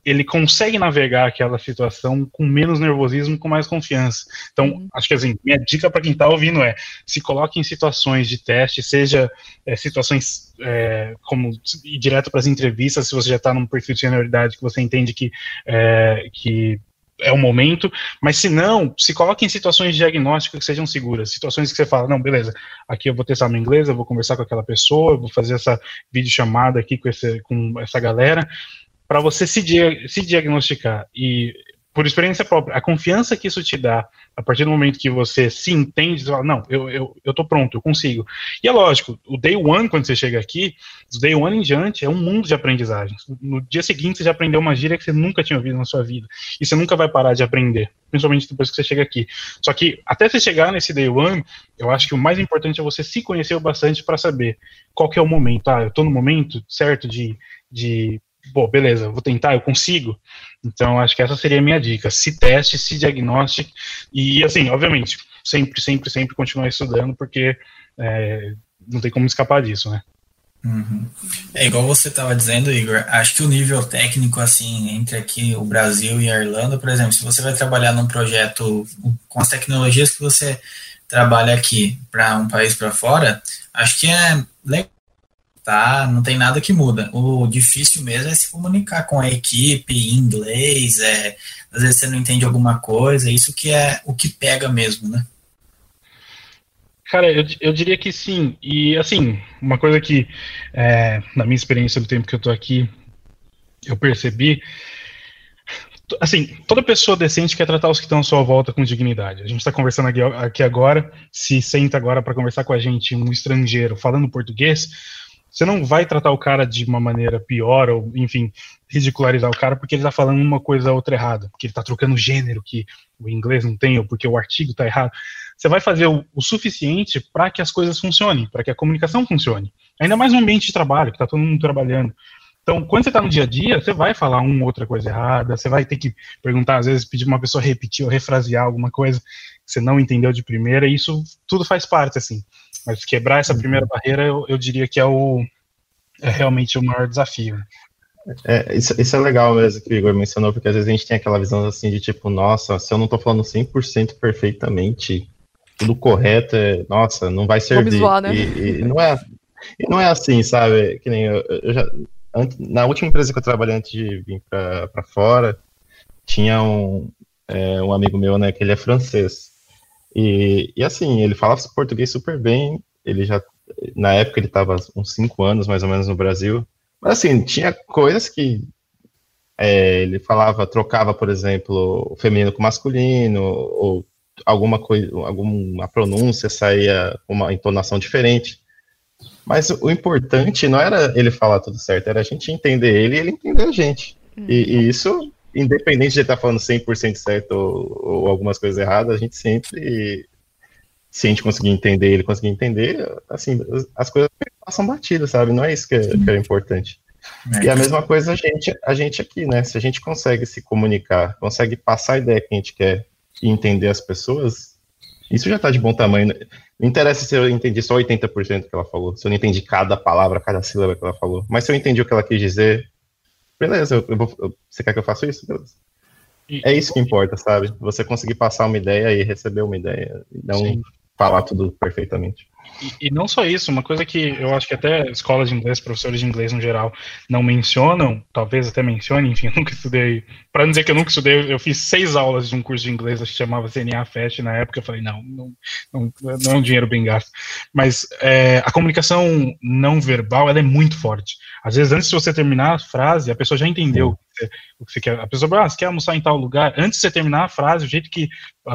ele consegue navegar aquela situação com menos nervosismo, com mais confiança. Então, uhum. acho que assim, minha dica para quem está ouvindo é se coloque em situações de teste, seja é, situações é, como ir direto para as entrevistas, se você já está num perfil de senioridade que você entende que, é, que é o momento, mas se não, se coloque em situações de diagnóstico que sejam seguras, situações que você fala, não, beleza, aqui eu vou testar meu inglês, eu vou conversar com aquela pessoa, eu vou fazer essa videochamada aqui com, esse, com essa galera, para você se, se diagnosticar e por experiência própria, a confiança que isso te dá, a partir do momento que você se entende, você fala, não, eu, eu, eu tô pronto, eu consigo. E é lógico, o day one, quando você chega aqui, do day one em diante, é um mundo de aprendizagem. No dia seguinte, você já aprendeu uma gíria que você nunca tinha ouvido na sua vida. E você nunca vai parar de aprender, principalmente depois que você chega aqui. Só que, até você chegar nesse day one, eu acho que o mais importante é você se conhecer bastante para saber qual que é o momento. Ah, eu tô no momento certo de, de pô, beleza, vou tentar, eu consigo. Então, acho que essa seria a minha dica. Se teste, se diagnostique e, assim, obviamente, sempre, sempre, sempre continuar estudando, porque é, não tem como escapar disso, né? Uhum. É igual você estava dizendo, Igor. Acho que o nível técnico, assim, entre aqui o Brasil e a Irlanda, por exemplo, se você vai trabalhar num projeto com as tecnologias que você trabalha aqui para um país para fora, acho que é legal tá? Não tem nada que muda. O difícil mesmo é se comunicar com a equipe em inglês, é, às vezes você não entende alguma coisa, isso que é o que pega mesmo, né? Cara, eu, eu diria que sim. E, assim, uma coisa que, é, na minha experiência do tempo que eu tô aqui, eu percebi. Assim, toda pessoa decente quer tratar os que estão à sua volta com dignidade. A gente está conversando aqui, aqui agora, se senta agora para conversar com a gente, um estrangeiro falando português, você não vai tratar o cara de uma maneira pior, ou, enfim, ridicularizar o cara porque ele está falando uma coisa ou outra errada, porque ele está trocando gênero que o inglês não tem, ou porque o artigo está errado. Você vai fazer o, o suficiente para que as coisas funcionem, para que a comunicação funcione. Ainda mais no ambiente de trabalho, que está todo mundo trabalhando. Então, quando você está no dia a dia, você vai falar uma outra coisa errada, você vai ter que perguntar, às vezes, pedir uma pessoa repetir ou refrasear alguma coisa que você não entendeu de primeira, e isso tudo faz parte, assim. Mas quebrar essa primeira uhum. barreira, eu, eu diria que é, o, é realmente o maior desafio. É, isso, isso, é legal mesmo que o Igor mencionou, porque às vezes a gente tem aquela visão assim de tipo, nossa, se eu não estou falando 100% perfeitamente, tudo correto, é, nossa, não vai servir. Zoar, né? e, e, não é, e não é assim, sabe? Que nem eu, eu já, antes, na última empresa que eu trabalhei antes de vir para fora, tinha um, é, um amigo meu, né, que ele é francês. E, e assim, ele falava português super bem, ele já, na época ele estava uns cinco anos mais ou menos no Brasil, mas assim, tinha coisas que é, ele falava, trocava, por exemplo, o feminino com masculino, ou alguma coisa, alguma pronúncia saía com uma entonação diferente. Mas o importante não era ele falar tudo certo, era a gente entender ele e ele entender a gente. E, e, isso independente de estar tá falando 100% certo ou, ou, algumas coisas erradas, a gente sempre, se a gente conseguir entender ele, conseguir entender, assim, as coisas passam batidas, sabe? Não é isso que é, que é importante. É. E a mesma coisa a gente, a gente aqui, né? Se a gente consegue se comunicar, consegue passar a ideia que a gente quer e entender as pessoas, isso já está de bom tamanho. Não interessa se eu entendi só 80% que ela falou, se eu não entendi cada palavra, cada sílaba que ela falou. Mas se eu entendi o que ela quis dizer, beleza, eu, eu vou, você quer que eu faça isso? Beleza. E, é isso que importa, sabe? Você conseguir passar uma ideia e receber uma ideia, e não sim. falar tudo perfeitamente. E, não só isso, uma coisa que eu acho que até escolas de inglês, professores de inglês no geral, não mencionam, talvez até mencionem, enfim, eu nunca estudei. Para não dizer que eu nunca estudei, eu fiz seis aulas de um curso de inglês que chamava CNA Fest na época. Eu falei, não, não, não, não é um dinheiro bem gasto. Mas é, a comunicação não verbal ela é muito forte. Às vezes, antes de você terminar a frase, a pessoa já entendeu o que você quer. A pessoa, ah, você quer almoçar em tal lugar? Antes de você terminar a frase, o jeito que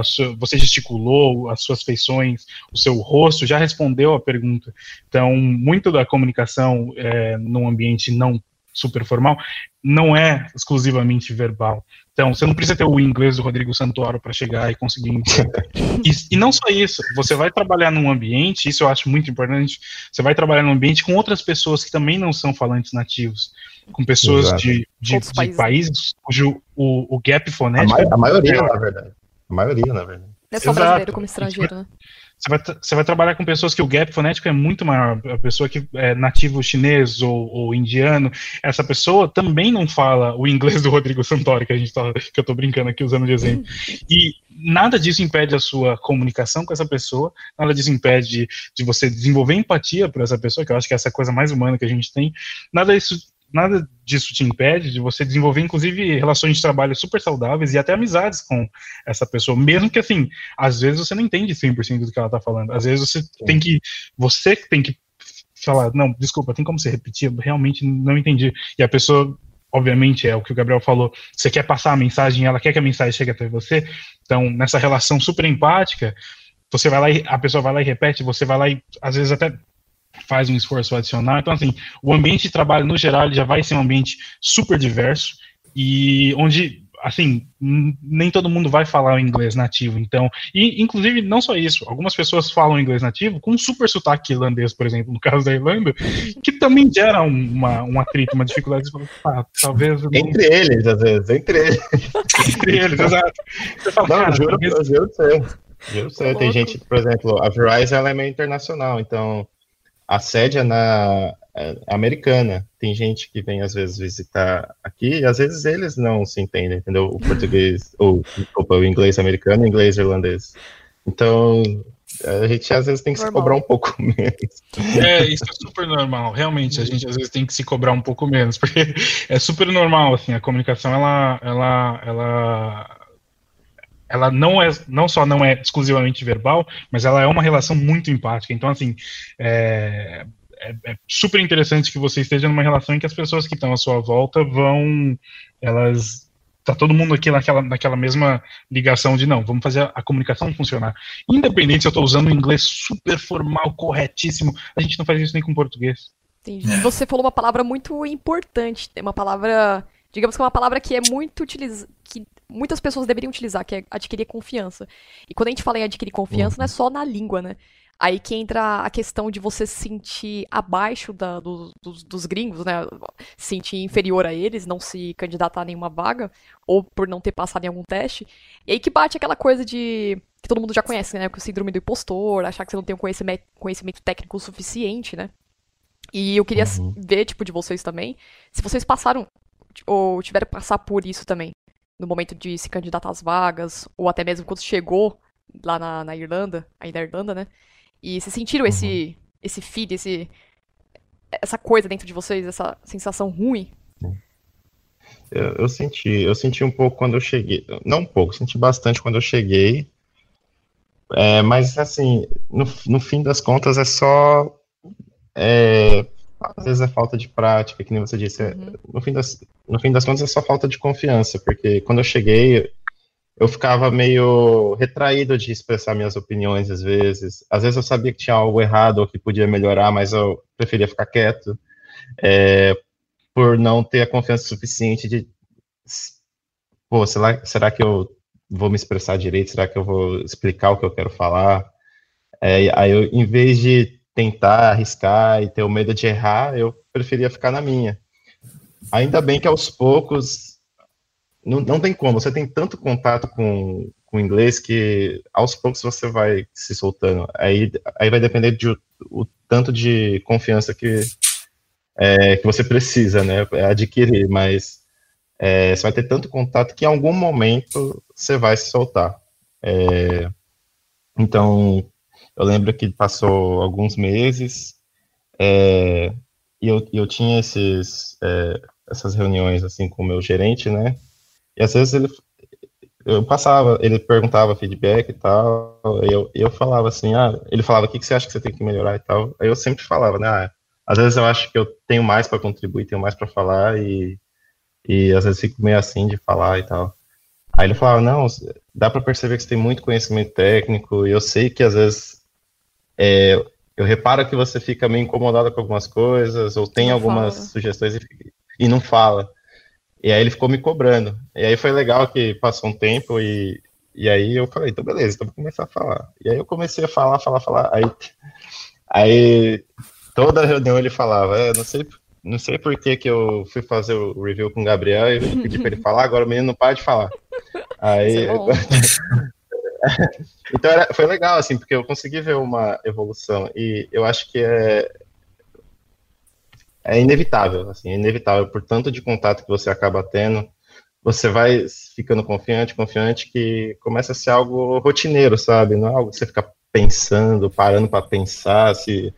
sua, você gesticulou, as suas feições, o seu rosto já respondeu a pergunta. Então, muito da comunicação é, num ambiente não super formal não é exclusivamente verbal. Então, você não precisa ter o inglês do Rodrigo Santoro para chegar e conseguir entender. e, e, não só isso, você vai trabalhar num ambiente, isso eu acho muito importante, você vai trabalhar num ambiente com outras pessoas que também não são falantes nativos com pessoas de, de, de países. países cujo o, o gap fonético. A, ma a maioria, é na verdade. A maioria, na verdade. Não é só brasileiro como estrangeiro, né? Você vai, você vai trabalhar com pessoas que o gap fonético é muito maior. A pessoa que é nativo chinês ou, ou indiano, essa pessoa também não fala o inglês do Rodrigo Santoro, que a gente tá, que eu tô brincando aqui usando de exemplo. E nada disso impede a sua comunicação com essa pessoa, nada disso impede de, de você desenvolver empatia por essa pessoa, que eu acho que é essa coisa mais humana que a gente tem. Nada disso nada disso te impede de você desenvolver, inclusive, relações de trabalho super saudáveis e até amizades com essa pessoa, mesmo que, assim, às vezes você não entende 100% do que ela tá falando, às vezes você Sim. tem que, você tem que falar, não, desculpa, tem como você repetir, eu realmente não entendi, e a pessoa, obviamente, é o que o Gabriel falou, você quer passar a mensagem, ela quer que a mensagem chegue até você, então, nessa relação super empática, você vai lá e a pessoa vai lá e repete, você vai lá e às vezes até faz um esforço adicional. Então, assim, o ambiente de trabalho, no geral, já vai ser um ambiente super diverso e onde, assim, nem todo mundo vai falar o inglês nativo. Então, e, inclusive, não só isso, algumas pessoas falam inglês nativo com um super sotaque irlandês, por exemplo, no caso da Irlanda, que também gera uma, um atrito, uma dificuldade. Ah, talvez... Entre eles, às vezes, entre eles. entre eles, exato. Você fala, não, cara, juro, talvez... eu juro, eu sei. Tem gente, por exemplo, a Verizon ela é meio internacional, então a sede é na é americana. Tem gente que vem às vezes visitar aqui e às vezes eles não se entendem, entendeu? O português, ou desculpa, o inglês americano e o inglês irlandês. Então, a gente às vezes tem que normal. se cobrar um pouco menos. É, isso é super normal. Realmente, a gente às vezes tem que se cobrar um pouco menos, porque é super normal, assim, a comunicação, ela, ela, ela ela não é não só não é exclusivamente verbal, mas ela é uma relação muito empática. Então, assim, é, é, é, super interessante que você esteja numa relação em que as pessoas que estão à sua volta vão, elas tá todo mundo aqui naquela, naquela mesma ligação de não, vamos fazer a, a comunicação funcionar. Independente se eu estou usando um inglês super formal, corretíssimo, a gente não faz isso nem com português. Entendi. É. Você falou uma palavra muito importante, uma palavra, digamos que é uma palavra que é muito utilizada, que muitas pessoas deveriam utilizar, que é adquirir confiança. E quando a gente fala em adquirir confiança, uhum. não é só na língua, né? Aí que entra a questão de você se sentir abaixo da, do, dos, dos, gringos, né? Se sentir inferior a eles, não se candidatar a nenhuma vaga, ou por não ter passado em algum teste. E aí que bate aquela coisa de. que todo mundo já conhece, né? O síndrome do impostor, achar que você não tem um conhecimento, conhecimento técnico suficiente, né? E eu queria uhum. ver, tipo, de vocês também, se vocês passaram, ou tiveram que passar por isso também no momento de se candidatar às vagas, ou até mesmo quando chegou lá na, na Irlanda, aí na Irlanda, né? E se sentiram uhum. esse, esse feed, esse, essa coisa dentro de vocês, essa sensação ruim? Eu, eu, senti, eu senti um pouco quando eu cheguei, não um pouco, senti bastante quando eu cheguei, é, mas assim, no, no fim das contas é só é, às vezes é falta de prática, que nem você disse. É, uhum. no, fim das, no fim das contas é só falta de confiança, porque quando eu cheguei, eu ficava meio retraído de expressar minhas opiniões às vezes. Às vezes eu sabia que tinha algo errado ou que podia melhorar, mas eu preferia ficar quieto, é, por não ter a confiança suficiente de. Pô, será, será que eu vou me expressar direito? Será que eu vou explicar o que eu quero falar? É, aí eu, em vez de tentar arriscar e ter o medo de errar, eu preferia ficar na minha. Ainda bem que aos poucos, não, não tem como, você tem tanto contato com, com o inglês que aos poucos você vai se soltando. Aí, aí vai depender de o, o tanto de confiança que, é, que você precisa, né, adquirir, mas é, você vai ter tanto contato que em algum momento você vai se soltar. É, então, eu lembro que passou alguns meses é, e eu, eu tinha esses, é, essas reuniões assim com o meu gerente, né? E às vezes ele eu passava, ele perguntava feedback e tal, e eu, eu falava assim, ah, ele falava o que, que você acha que você tem que melhorar e tal. Aí eu sempre falava, né? Ah, às vezes eu acho que eu tenho mais para contribuir, tenho mais para falar e, e às vezes fico meio assim de falar e tal. Aí ele falava, não, dá para perceber que você tem muito conhecimento técnico e eu sei que às vezes é, eu reparo que você fica meio incomodado com algumas coisas, ou tem não algumas fala. sugestões e, e, não fala. E aí ele ficou me cobrando. E aí foi legal que passou um tempo e, e aí eu falei, então beleza, então vou começar a falar. E aí eu comecei a falar, falar, falar. Aí, aí toda reunião ele falava, é, não sei, não sei por que, que eu fui fazer o review com o Gabriel e pedi para ele falar, agora o menino não para de falar. Aí, é então era, foi legal, assim, porque eu consegui ver uma evolução e eu acho que é, é inevitável, assim, é inevitável por tanto de contato que você acaba tendo, você vai ficando confiante, confiante, que começa a ser algo rotineiro, sabe? Não é algo que você fica pensando, parando para pensar, se...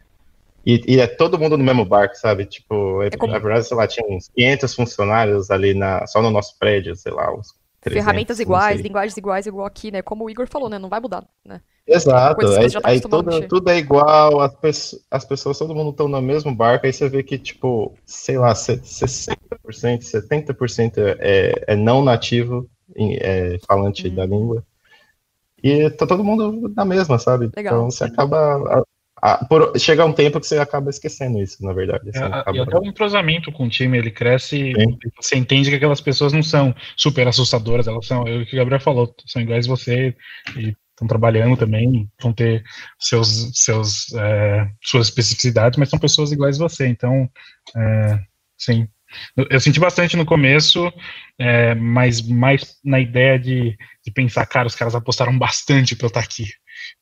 E, e, é todo mundo no mesmo barco, sabe? Tipo, é, como... na verdade, sei lá, tinha uns 500 funcionários ali na, só no nosso prédio, sei lá, uns 300, Ferramentas iguais, linguagens iguais, igual aqui, né? Como o Igor falou, né? Não vai mudar, né? Exato, aí, tá aí tudo, tudo, é igual, as, pessoas, as pessoas, todo mundo estão no mesmo barco, aí você vê que, tipo, sei lá, 60%, 70% é, é não nativo, é, falante uhum. da língua, e tá todo mundo na mesma, sabe? Legal. Então você acaba ah, por, chega um tempo que você acaba esquecendo isso, na verdade. Assim, é, acaba... E até o entrosamento com o time, ele cresce, Sim. você entende que aquelas pessoas não são super assustadoras, elas são, é o que o Gabriel falou, são iguais você e estão trabalhando também, vão ter seus, seus, é, suas especificidades, mas são pessoas iguais a você, então, é, sim. Eu senti bastante no começo, é, mas mais na ideia de, de pensar, cara, os caras apostaram bastante para eu estar aqui.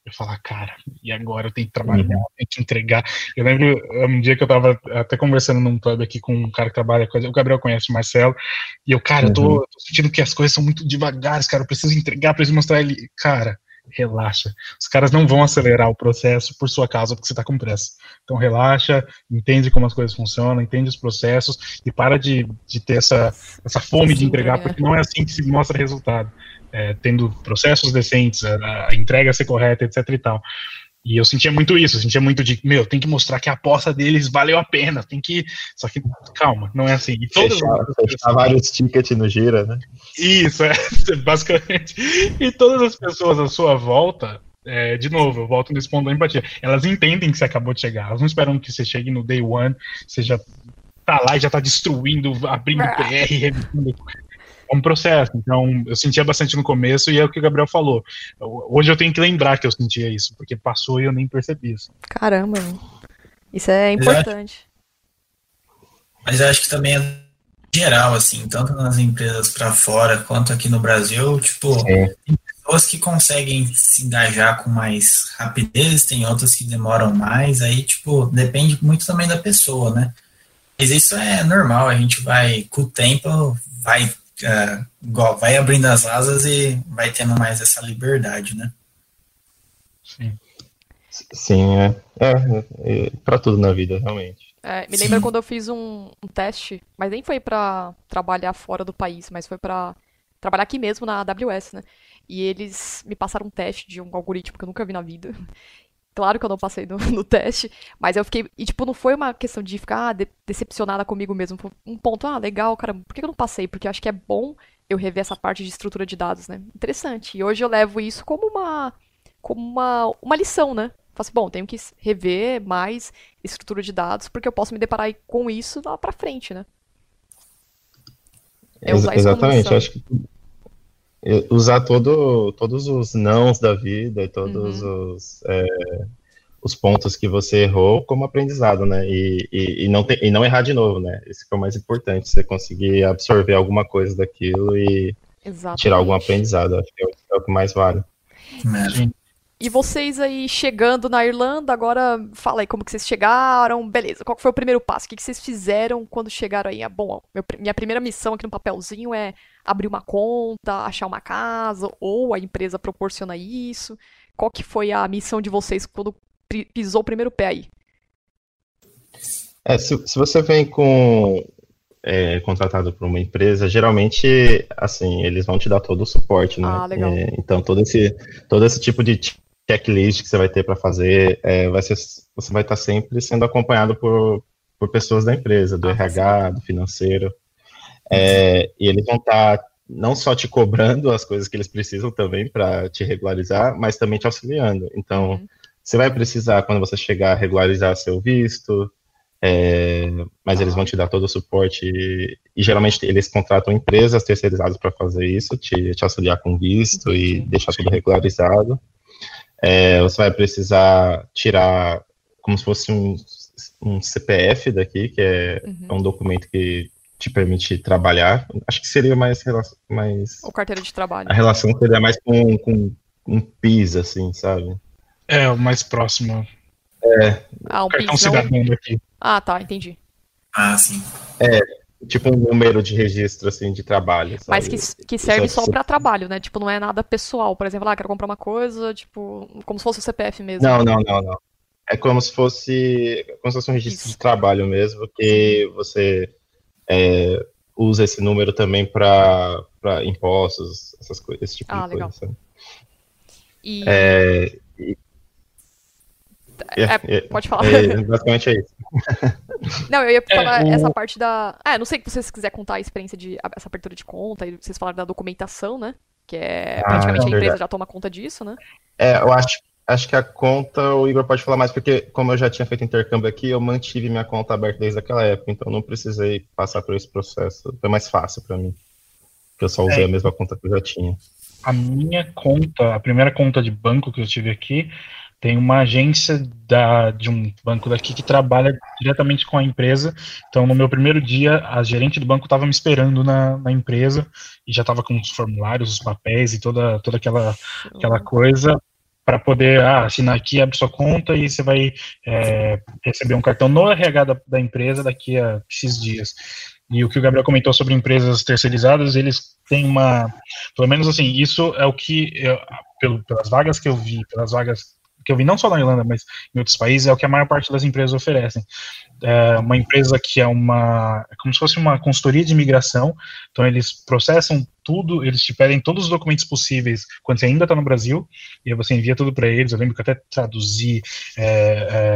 Eu falar, cara, e agora eu tenho que trabalhar, uhum. tenho que entregar. Eu lembro um dia que eu tava até conversando num pub aqui com um cara que trabalha com. O Gabriel conhece o Marcelo, e eu, cara, uhum. eu tô, tô, sentindo que as coisas são muito devagares, cara, eu preciso entregar, preciso mostrar ele. Cara, relaxa. Os caras não vão acelerar o processo por sua causa porque você tá com pressa. Então relaxa, entende como as coisas funcionam, entende os processos e para de, de ter essa, essa fome de entregar, porque não é assim que se mostra resultado é, tendo processos decentes, a, a, entrega ser correta, etc e tal. E eu sentia muito isso, eu sentia muito de, meu, tem que mostrar que a aposta deles valeu a pena, tem que. Só que, calma, não é assim. E todas fechar, fechar vários tickets no gira, né? Isso, é, basicamente. E todas as pessoas à sua volta, é, de novo, eu volto nesse ponto da empatia. Elas entendem que você acabou de chegar, elas não esperam que você chegue no day one, você já tá lá e já tá destruindo, abrindo PR, um processo. Então, eu sentia bastante no começo e é o que o Gabriel falou. Hoje eu tenho que lembrar que eu sentia isso, porque passou e eu nem percebi isso. Caramba, isso é importante. Mas eu acho que também é geral, assim, tanto nas empresas para fora quanto aqui no Brasil, tipo, é. tem pessoas que conseguem se engajar com mais rapidez, tem outras que demoram mais, aí, tipo, depende muito também da pessoa, né? Mas isso é normal, a gente vai, com o tempo, vai é, igual, vai abrindo as asas e vai tendo mais essa liberdade, né? Sim. Sim, é. É, é para tudo na vida, realmente. É, me lembra quando eu fiz um, um, teste, mas nem foi para trabalhar fora do país, mas foi para trabalhar aqui mesmo na AWS, né? E eles me passaram um teste de um algoritmo que eu nunca vi na vida. Claro que eu não passei no, no, teste, mas eu fiquei. E, tipo, não foi uma questão de ficar ah, de, decepcionada comigo mesmo. Foi um ponto, ah, legal, cara, por que eu não passei? Porque eu acho que é bom eu rever essa parte de estrutura de dados, né? Interessante. E hoje eu levo isso como uma. como uma, uma lição, né? Faço assim, bom, tenho que rever mais estrutura de dados, porque eu posso me deparar com isso lá pra frente, né? É Ex exatamente, acho que usar todo, todos os nãos da vida e todos uhum. os, é, os pontos que você errou como aprendizado, né? E, e, e não ter, e não errar de novo, né? Isso que é o mais importante, você conseguir absorver alguma coisa daquilo e Exatamente. tirar algum aprendizado. Acho que é o, é o que mais vale. É. E vocês aí chegando na Irlanda, agora fala aí como que vocês chegaram, beleza, qual foi o primeiro passo? O que, que vocês fizeram quando chegaram aí? Ah, bom, meu, minha primeira missão aqui no papelzinho é abrir uma conta, achar uma casa, ou a empresa proporciona isso. Qual que foi a missão de vocês quando pisou o primeiro pé aí? É, se, se você vem com é, contratado por uma empresa, geralmente, assim, eles vão te dar todo o suporte, né? Ah, legal. É, então, todo esse, todo esse tipo de checklist que você vai ter para fazer, é, vai ser, você vai estar sempre sendo acompanhado por, por pessoas da empresa, do ah, RH, sim. do financeiro, é, e eles vão estar não só te cobrando as coisas que eles precisam também para te regularizar, mas também te auxiliando. Então, uhum. você vai precisar, quando você chegar, regularizar seu visto, é, mas eles vão te dar todo o suporte e, e geralmente eles contratam empresas terceirizadas para fazer isso, te, te auxiliar com visto e deixar tudo regularizado. É, você vai precisar tirar como se fosse um, um CPF daqui, que é, uhum. é, um documento que te permite trabalhar. Acho que seria mais. mais Ou carteira de trabalho. A relação seria mais com, com um PIS, assim, sabe? É, o mais próximo. É. Ah, um Cartão PIX, não... cidadão daqui. Ah, tá, entendi. Ah, sim. Tipo um número de registro, assim, de trabalho. Sabe? Mas que, que serve Só- só pra trabalho, né? Tipo, não é nada pessoal. Por exemplo, ah, quero comprar uma coisa, tipo, como se fosse o CPF mesmo. Não, não, não, não. É como se fosse, como se fosse um registro Isso. de trabalho mesmo, que você é, usa esse número também para impostos, essas coisas, esse tipo Ah, de legal. coisa. sabe? E. É, e- É, é, pode falar. é, basicamente é isso. Não, eu ia falar essa parte da. Ah, não sei se vocês quiser contar a experiência de essa abertura de conta, e vocês falaram da documentação, né? Que é Ah, praticamente a empresa já toma conta disso, né? É, eu acho, acho que a conta o Igor pode falar mais, porque como eu já tinha feito intercâmbio aqui, eu mantive minha conta aberta desde aquela época, então não precisei passar por esse processo. Foi mais fácil para mim. Porque eu só usei É. a mesma conta que eu já tinha. A minha conta, a primeira conta de banco que eu tive aqui, tem uma agência da, de um banco daqui que trabalha diretamente com a empresa. Então, no meu primeiro dia, a gerente do banco estava me esperando na, na empresa e já estava com os formulários, os papéis e toda, toda aquela, aquela coisa para poder ah, assinar aqui, abre sua conta e você vai é, receber um cartão no RH da, da empresa daqui a X dias. E o que o Gabriel comentou sobre empresas terceirizadas, eles têm uma. Pelo menos assim, isso é o que, eu, pelas vagas que eu vi, pelas vagas que eu vi não só na Irlanda, mas em outros países, é o que a maior parte das empresas oferecem. É uma empresa que é uma. É como se fosse uma consultoria de imigração, então eles processam tudo, eles te pedem todos os documentos possíveis quando você ainda está no Brasil, e aí você envia tudo para eles. Eu lembro que até traduzi é, é,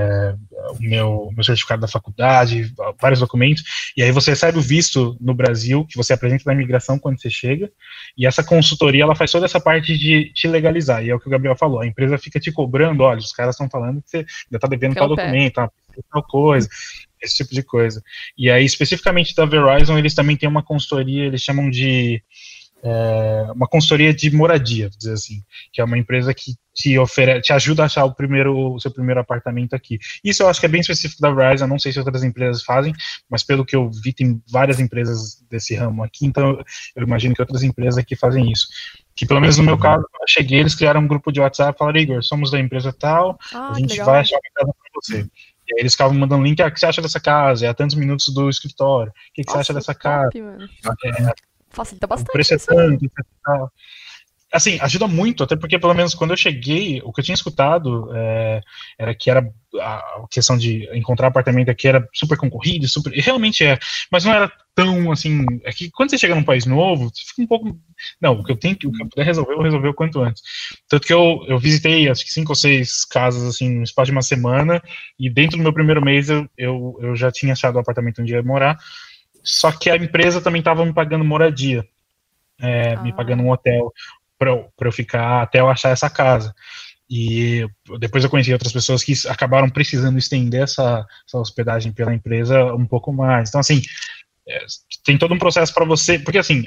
meu, meu certificado da faculdade, vários documentos, e aí você recebe o visto no Brasil, que você apresenta na imigração quando você chega, e essa consultoria ela faz toda essa parte de te legalizar, e é o que o Gabriel falou, a empresa fica te cobrando, olha, os caras estão falando que você ainda está devendo Pelo tal pé. documento, tá, tal coisa, esse tipo de coisa. E aí, especificamente da Verizon, eles também têm uma consultoria, eles chamam de é, uma consultoria de moradia, vou dizer assim, que é uma empresa que te oferece, te ajuda a achar o primeiro, o seu primeiro apartamento aqui. Isso eu acho que é bem específico da Verizon, não sei se outras empresas fazem, mas pelo que eu vi, tem várias empresas desse ramo aqui, então eu imagino que outras empresas aqui fazem isso. Que pelo menos no meu caso, eu cheguei, eles criaram um grupo de WhatsApp e falaram, Igor, somos da empresa tal, Ah, a gente legal. vai achar uma casa para você. E aí eles ficavam mandando link, ah, o que você acha dessa casa? É a tantos minutos do escritório. O que, que você acha Nossa, dessa casa? top, mano. É, Facilita o bastante. preço é aí. tanto. Assim, ajuda muito, até porque pelo menos quando eu cheguei, o que eu tinha escutado é, era que era a questão de encontrar apartamento aqui era super concorrido, super, e realmente é, mas não era tão assim, é que quando você chega num país novo, você fica um pouco, não, o que eu tenho que, o que eu puder resolver, eu vou resolver o quanto antes. Tanto que eu, eu visitei acho que cinco ou seis casas assim no espaço de uma semana, e dentro do meu primeiro mês eu, eu, eu já tinha achado o apartamento onde ia morar, só que a empresa também estava me pagando moradia, é, me Ah. pagando um hotel para eu, pra eu ficar até eu achar essa casa. E depois eu conheci outras pessoas que acabaram precisando estender essa, essa hospedagem pela empresa um pouco mais. Então, assim, é, tem todo um processo para você, porque assim,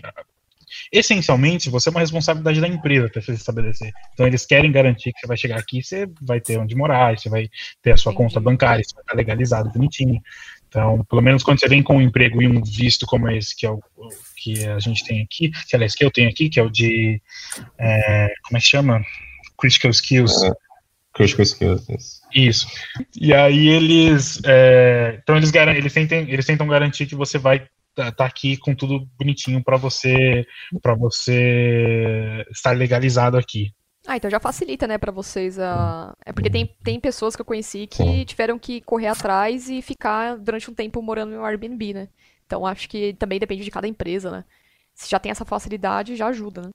essencialmente, você é uma responsabilidade da empresa para se estabelecer. Então, eles querem garantir que você vai chegar aqui, você vai ter onde morar, você vai ter a sua Entendi. conta bancária, você vai estar legalizado bonitinho. Então, pelo menos quando você vem com um emprego e um visto como esse, que é o que a gente tem aqui, que aliás que eu tenho aqui, que é o de é, como é que chama? Critical Skills. É. Critical skills. isso. Isso. E aí eles. é, então eles, eles, tentam, eles tentam garantir que você vai estar aqui com tudo bonitinho para você para você estar legalizado aqui. Ah, então já facilita, né, pra vocês a. É porque tem, tem pessoas que eu conheci que tiveram que correr atrás e ficar durante um tempo morando no Airbnb, né? Então acho que também depende de cada empresa, né? Se já tem essa facilidade, já ajuda, né?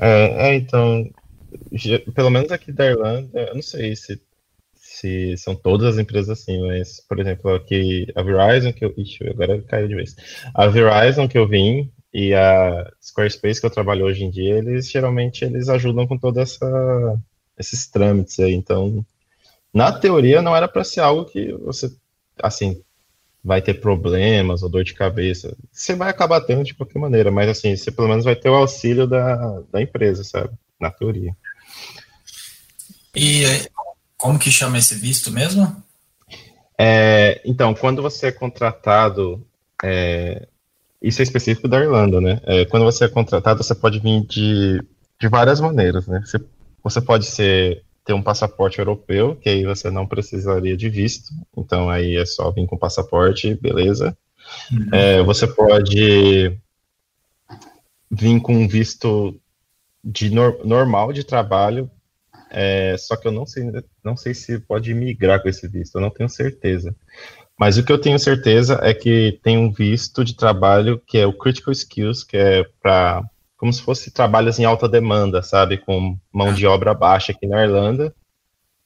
É, é, então, ge- pelo menos aqui da Irlanda, eu não sei se, se são todas as empresas assim, mas, por exemplo, aqui a Verizon, que eu. Ixi, agora caiu de vez. A Verizon que eu vim e a Squarespace que eu trabalho hoje em dia, eles geralmente eles ajudam com toda essa esses trâmites aí. Então, na teoria, não era para ser algo que você, assim, vai ter problemas ou dor de cabeça. Você vai acabar tendo de qualquer maneira, mas assim, você pelo menos vai ter o auxílio da, da empresa, sabe? Na teoria. E como que chama esse visto mesmo? É, então, quando você é contratado, é, isso é específico da Irlanda, né? É, quando você é contratado, você pode vir de, de várias maneiras, né? Você você pode ser ter um passaporte europeu, que aí você não precisaria de visto, então aí é só vir com passaporte, beleza. Uhum. É, você pode vir com um visto de nor normal de trabalho, é, só que eu não sei, não sei se pode migrar com esse visto, eu não tenho certeza. Mas o que eu tenho certeza é que tem um visto de trabalho que é o Critical Skills, que é para como se fosse trabalhos em alta demanda, sabe, com mão de obra baixa aqui na Irlanda,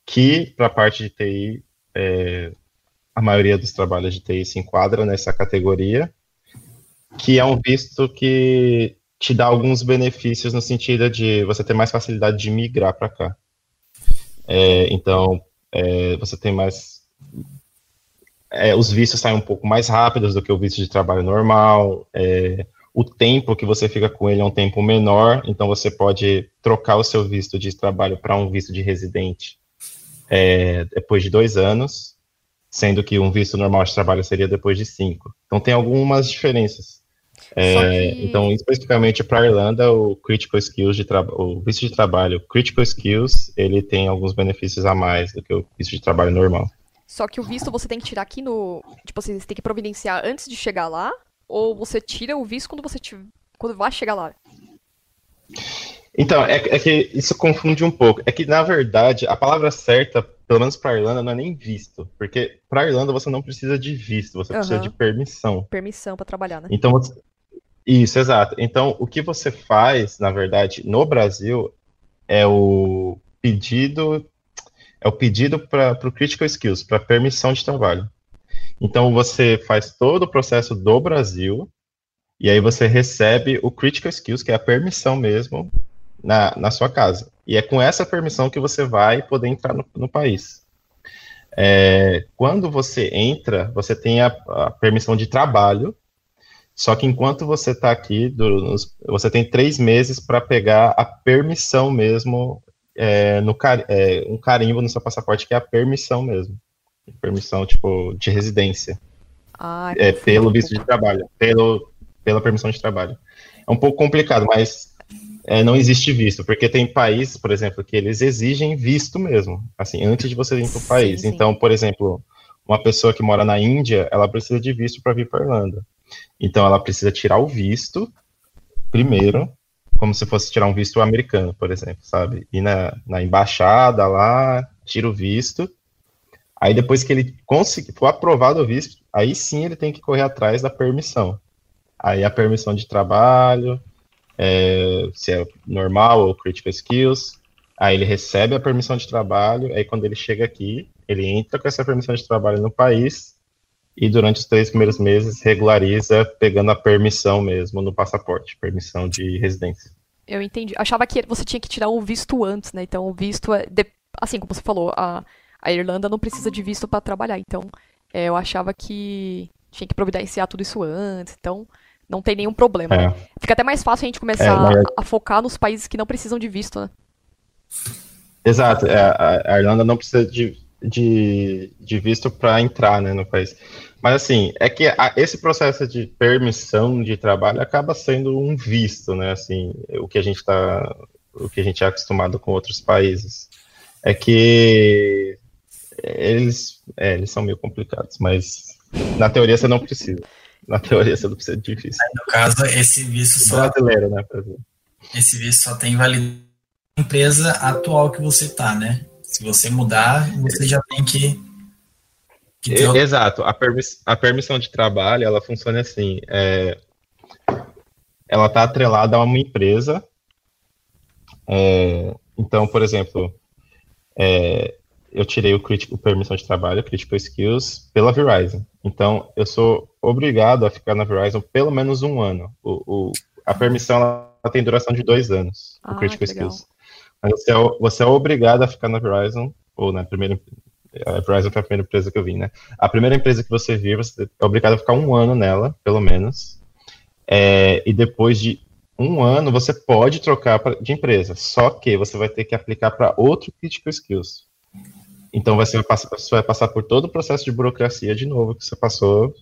que para a parte de TI, é, a maioria dos trabalhos de TI se enquadra nessa categoria, que é um visto que te dá alguns benefícios no sentido de você ter mais facilidade de migrar para cá. É, então, é, você tem mais. É, os vistos saem um pouco mais rápidos do que o visto de trabalho normal. É, o tempo que você fica com ele é um tempo menor, então você pode trocar o seu visto de trabalho para um visto de residente é, depois de dois anos, sendo que um visto normal de trabalho seria depois de cinco. Então tem algumas diferenças. É, que... Então, especificamente para a Irlanda, o Critical Skills de o visto de trabalho Critical Skills, ele tem alguns benefícios a mais do que o visto de trabalho normal. Só que o visto você tem que tirar aqui no. Tipo, você tem que providenciar antes de chegar lá, ou você tira o visto quando você te, quando vai chegar lá? Então, é, é, que isso confunde um pouco. É que, na verdade, a palavra certa, pelo menos para Irlanda, não é nem visto. Porque para Irlanda você não precisa de visto, você uhum. precisa de permissão. Permissão para trabalhar, né? Então, você... isso, exato. Então, o que você faz, na verdade, no Brasil, é o pedido é o pedido para o Critical Skills, para permissão de trabalho. Então você faz todo o processo do Brasil e aí você recebe o Critical Skills, que é a permissão mesmo, na, na sua casa. E é com essa permissão que você vai poder entrar no, no país. É, quando você entra, você tem a, a, permissão de trabalho, só que enquanto você está aqui, do, você tem três meses para pegar a permissão mesmo, é, no, é, um carimbo no seu passaporte, que é a permissão mesmo permissão, tipo, de residência. Ah, é, pelo visto de trabalho, pelo, pela permissão de trabalho. É um pouco complicado, mas é, não existe visto, porque tem países, por exemplo, que eles exigem visto mesmo, assim, antes de você vir para o país. Sim. Então, por exemplo, uma pessoa que mora na Índia, ela precisa de visto para vir para Irlanda. Então, ela precisa tirar o visto primeiro, como se fosse tirar um visto americano, por exemplo, sabe? Ir na, na embaixada lá, tira o visto, Aí depois que ele conseguir, for aprovado o visto, aí sim ele tem que correr atrás da permissão. Aí a permissão de trabalho, é, se é normal ou critical skills, aí ele recebe a permissão de trabalho, aí quando ele chega aqui, ele entra com essa permissão de trabalho no país e durante os três primeiros meses regulariza pegando a permissão mesmo no passaporte, permissão de residência. Eu entendi. Achava que você tinha que tirar o visto antes, né? Então o visto é, de... assim como você falou, a a Irlanda não precisa de visto para trabalhar. Então, é, eu achava que tinha que providenciar tudo isso antes. Então, não tem nenhum problema. É. Né? Fica até mais fácil a gente começar é, mas... a, a, focar nos países que não precisam de visto, né? Exato. É, a, a Irlanda não precisa de, de, de visto para entrar né, no país. Mas assim, é que a, esse processo de permissão de trabalho acaba sendo um visto, né? Assim, o que a gente está, o que a gente é acostumado com outros países é que eles, é, eles são meio complicados, mas na teoria você não precisa. Na teoria você não precisa de visto. No caso, esse visto só. Brasileiro, né? Esse visto só tem validade empresa atual que você tá, né? Se você mudar, você já tem que. que ter... Exato. A, permiss... a permissão de trabalho, ela funciona assim. É... Ela está atrelada a uma empresa. É... Então, por exemplo, é, eu tirei o, crítico, permissão de trabalho, Critical Skills, pela Verizon. Então, eu sou obrigado a ficar na Verizon pelo menos um ano. O, o a permissão ela tem duração de dois anos, ah, o Critical Skills. Mas você é, você é obrigado a ficar na Verizon, ou na primeira. A Verizon foi a primeira empresa que eu vim, né? A primeira empresa que você vir, você é obrigado a ficar um ano nela, pelo menos. É, e depois de um ano, você pode trocar de empresa. Só que você vai ter que aplicar para outro Critical Skills. Então você vai, passar, você vai passar por todo o processo de burocracia de novo que você passou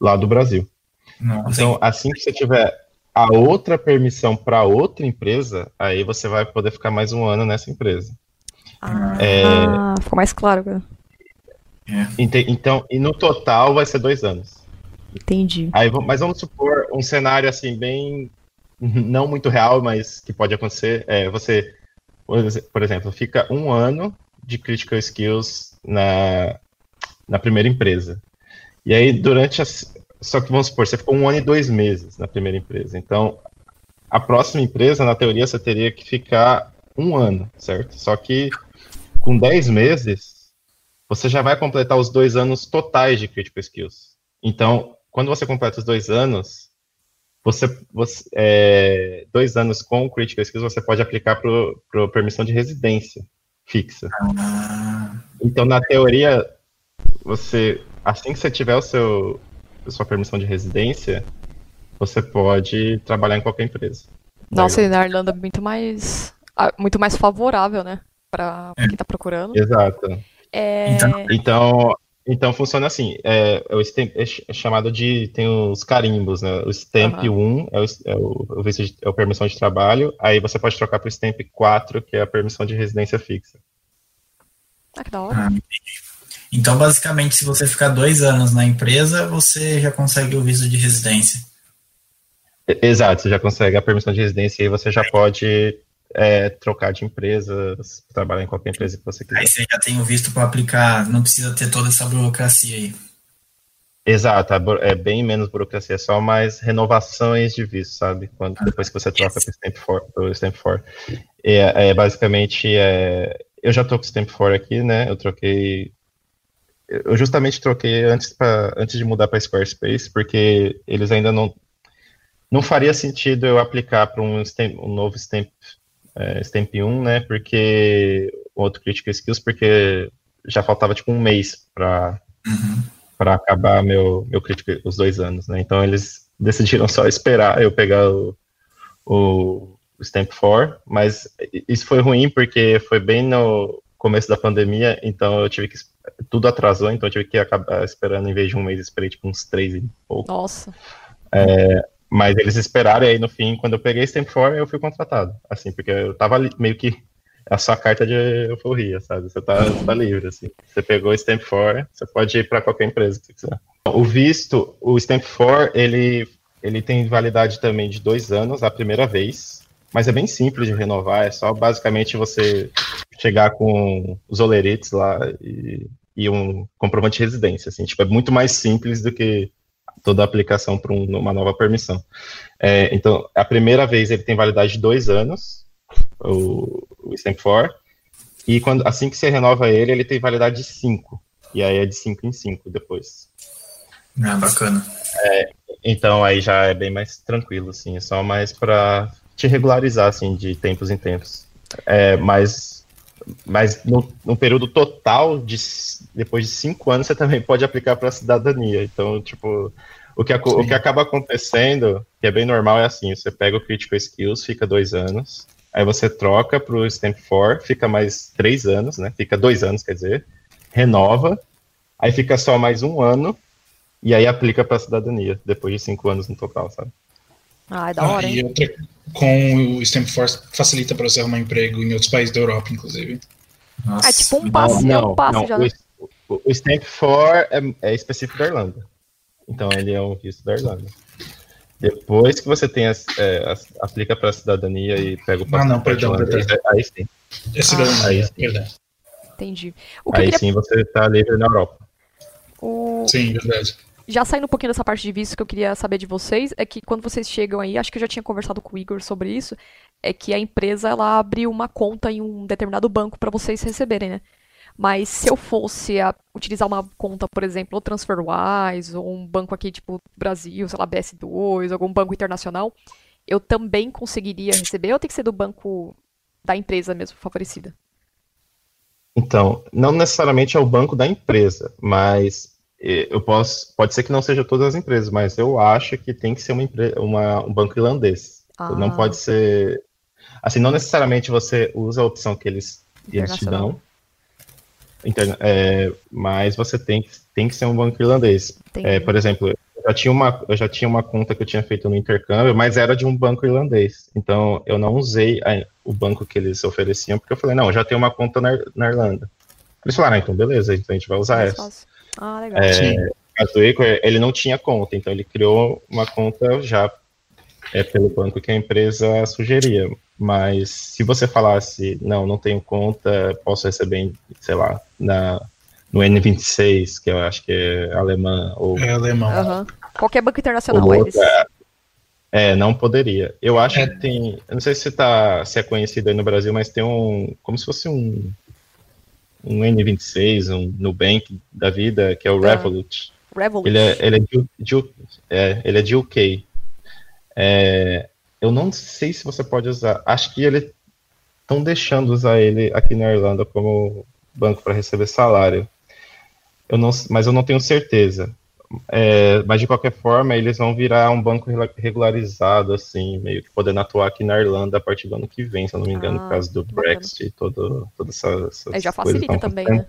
lá do Brasil. Nossa. Então, assim que você tiver a outra permissão para outra empresa, aí você vai poder ficar mais um ano nessa empresa. Ah, é... ficou mais claro agora. É. Então, e no total vai ser dois anos. Entendi. Aí, mas vamos supor um cenário assim, bem. não muito real, mas que pode acontecer. É, você, por exemplo, fica um ano de critical skills na, na primeira empresa. E aí, durante as. Só que vamos supor, você ficou um ano e dois meses na primeira empresa. Então, a próxima empresa, na teoria, você teria que ficar um ano, certo? Só que com dez meses, você já vai completar os dois anos totais de critical skills. Então, quando você completa os dois anos, você, você é, dois anos com critical skills, você pode aplicar para permissão de residência fixa. Ah. Então, na teoria, você assim que você tiver o seu sua permissão de residência, você pode trabalhar em qualquer empresa. Nossa, e na Irlanda é muito mais ah, muito mais favorável, né, para é. quem está procurando. Exato. É... Então, então, então funciona assim, é, é, o stamp, é, é chamado de, tem os carimbos, né, o Stamp uhum. 1 é o, é, o, é o permissão de trabalho, aí você pode trocar para o Stamp 4, que é a permissão de residência fixa. Ah, que da hora. Ah, então, basicamente, se você ficar dois anos na empresa, você já consegue o visto de residência. Exato, você já consegue a permissão de residência e você já pode é, trocar de empresa, trabalhar em qualquer empresa que você quiser. Aí você já tem o visto para aplicar, não precisa ter toda essa burocracia aí. Exato, é bem menos burocracia, é só mais renovações de visto, sabe? Quando, ah, depois que você troca para o Stamp 4. Stamp 4. É, é, basicamente, é, eu já estou com o Stamp 4 aqui, né? Eu troquei. Eu justamente troquei antes, pra, antes de mudar para Squarespace, porque eles ainda não. Não faria sentido eu aplicar para um, um novo Stamp é, Stamp 1, né? Porque outro Critical Skills, porque já faltava tipo um mês para uhum. acabar meu meu Critical, os dois anos, né? Então eles decidiram só esperar eu pegar o, o, o Stamp 4, mas isso foi ruim porque foi bem no começo da pandemia, então eu tive que tudo atrasou, então eu tive que acabar esperando em vez de um mês, esperei tipo uns três e pouco. Nossa. É, mas eles esperaram, e aí no fim, quando eu peguei esse tempo fora, eu fui contratado. Assim, porque eu tava meio que a sua carta de euforia, sabe? Você tá, você tá livre, assim. Você pegou o Stamp 4, você pode ir para qualquer empresa que você quiser. O visto, o Stamp 4, ele, ele tem validade também de dois anos, a primeira vez, mas é bem simples de renovar, é só basicamente você chegar com os olerites lá e, e um comprovante de residência, assim. Tipo, é muito mais simples do que toda a aplicação para um, uma nova permissão. É, então, a primeira vez ele tem validade de dois anos, o, o Stamp 4, e quando, assim que você renova ele, ele tem validade de cinco, e aí é de cinco em cinco depois. Ah, bacana. É, então aí já é bem mais tranquilo, assim, é só mais para te regularizar, assim, de tempos em tempos. É, mas mas no, no, período total de depois de cinco anos você também pode aplicar para a cidadania. Então, tipo, o que, o que acaba acontecendo, que é bem normal, é assim: você pega o Critical Skills, fica dois anos, aí você troca para o Stamp 4, fica mais três anos, né? Fica dois anos, quer dizer, renova, aí fica só mais um ano, e aí aplica para a cidadania, depois de cinco anos no total, sabe? Ah, é da hora, ah, hein? E outra, com o Stamp Force facilita para você arrumar emprego em outros países da Europa, inclusive. Nossa. É tipo um passe, não, é um passe não, já. O, o, o Stamp 4 é, é específico da Irlanda. Então ele é um visto da Irlanda. Depois que você tem as, é, as, aplica para a cidadania e pega o passe. Ah, não, perdão, perdão. Aí sim. É cidadania, ah, aí sim. perdão. Entendi. aí queria... sim você está livre na Europa. O... Sim, verdade já saindo um pouquinho dessa parte de visto que eu queria saber de vocês, é que quando vocês chegam aí, acho que eu já tinha conversado com o Igor sobre isso, é que a empresa ela abre uma conta em um determinado banco para vocês receberem, né? Mas se eu fosse a, utilizar uma conta, por exemplo, ou TransferWise, ou um banco aqui tipo Brasil, sei lá, BS2, algum banco internacional, eu também conseguiria receber ou tem que ser do banco da empresa mesmo, favorecida? Então, não necessariamente é o banco da empresa, mas eu posso, pode ser que não seja todas as empresas, mas eu acho que tem que ser uma, uma um banco irlandês. Ah. Não pode ser, assim, não necessariamente você usa a opção que eles, eles te dão, é, mas você tem, tem que ser um banco irlandês. É, por exemplo, já tinha uma, eu já tinha uma conta que eu tinha feito no intercâmbio, mas era de um banco irlandês. Então eu não usei a, o banco que eles ofereciam, porque eu falei, não, eu já tenho uma conta na, na Irlanda. Eles falaram, ah, então beleza, então a gente vai usar essa. Ah, legal. É, o Eco, ele não tinha conta, então ele criou uma conta já é, pelo banco que a empresa sugeria. Mas se você falasse, não, não tenho conta, posso receber, sei lá, na, no N26, que eu acho que é alemã. Ou, é alemão. Uhum. Qualquer banco internacional, eles. É, não poderia. Eu acho é. que tem. Eu não sei se, tá, se é conhecido aí no Brasil, mas tem um. Como se fosse um. Um N26, um Nubank da vida, que é o tá. Revolut. Revolut. Ele é, ele é, de, de, é, ele é de UK. É, eu não sei se você pode usar. Acho que eles estão deixando usar ele aqui na Irlanda como banco para receber salário. Eu não, mas eu não tenho certeza. É, mas de qualquer forma, eles vão virar um banco regularizado, assim, meio que podendo atuar aqui na Irlanda a partir do ano que vem, se eu não me engano, ah, por causa do Brexit e todo, todas essas, essas é, já facilita também, né?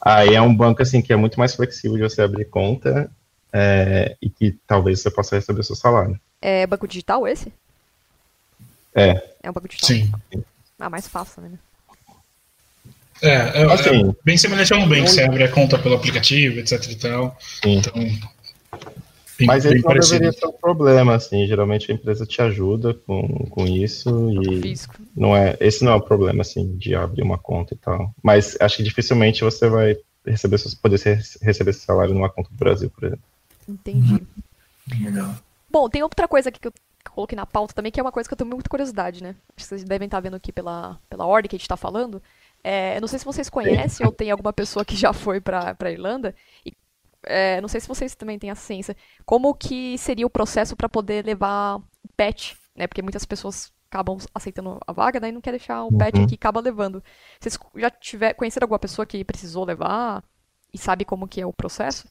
Aí é um banco assim que é muito mais flexível de você abrir conta é, e que talvez você possa receber seu salário. É banco digital esse? É. É um banco digital. Sim. Ah, mais fácil, né? É, é, assim, é bem semelhante a um bem, você abre a conta pelo aplicativo, etc e tal. Sim. Então, bem, Mas esse não deveria ser um problema, assim, geralmente a empresa te ajuda com, com isso e não é, esse não é o problema, assim, de abrir uma conta e tal. Mas acho que dificilmente você vai receber, poder receber esse salário numa conta do Brasil, por exemplo. Entendi. Legal. Bom, tem outra coisa aqui que eu coloquei na pauta também, que é uma coisa que eu tenho muita curiosidade, né? Acho que vocês devem estar vendo aqui pela, pela ordem que a gente está falando. É, não sei se vocês conhecem ou tem alguma pessoa que já foi para a Irlanda. E, é, não sei se vocês também têm a ciência. Como que seria o processo para poder levar o pet, né? Porque muitas pessoas acabam aceitando a vaga, daí não quer deixar o pet uhum. aqui acaba levando. Vocês já tiver conheceram alguma pessoa que precisou levar e sabe como que é o processo?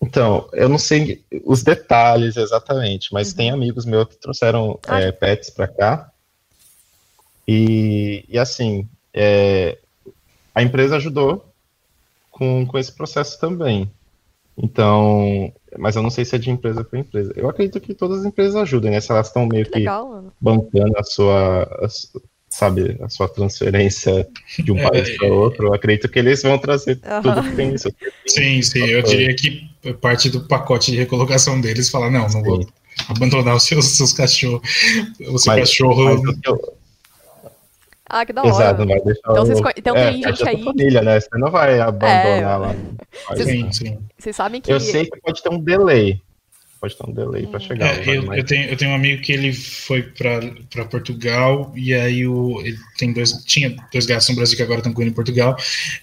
Então, eu não sei os detalhes exatamente, mas uhum. tem amigos meus que trouxeram ah, é, pets para cá. E, e assim, é, a empresa ajudou com, com esse processo também. Então, mas eu não sei se é de empresa para empresa. Eu acredito que todas as empresas ajudem, né? Se elas estão meio que, legal, bancando a sua, a, sabe, a sua transferência de um é, país para outro, eu acredito que eles vão trazer tudo que tem isso. Sim, sim, eu diria que parte do pacote de recolocação deles falar, não, não sim. vou abandonar os seus, seus cachorros, o seu mas, cachorro. Mas eu, ah, que da hora. Exato, vai deixar então, vocês, então é, tem gente aí. família, né? Você não vai abandonar é... lá. Vocês, sim, sim. Vocês sabem que. Eu sei que pode ter um delay pode ter um delay para chegar. É, eu, eu, tenho, eu tenho um amigo que ele foi para Portugal e aí o, ele tem dois, tinha dois gatos no Brasil que agora estão com ele em Portugal.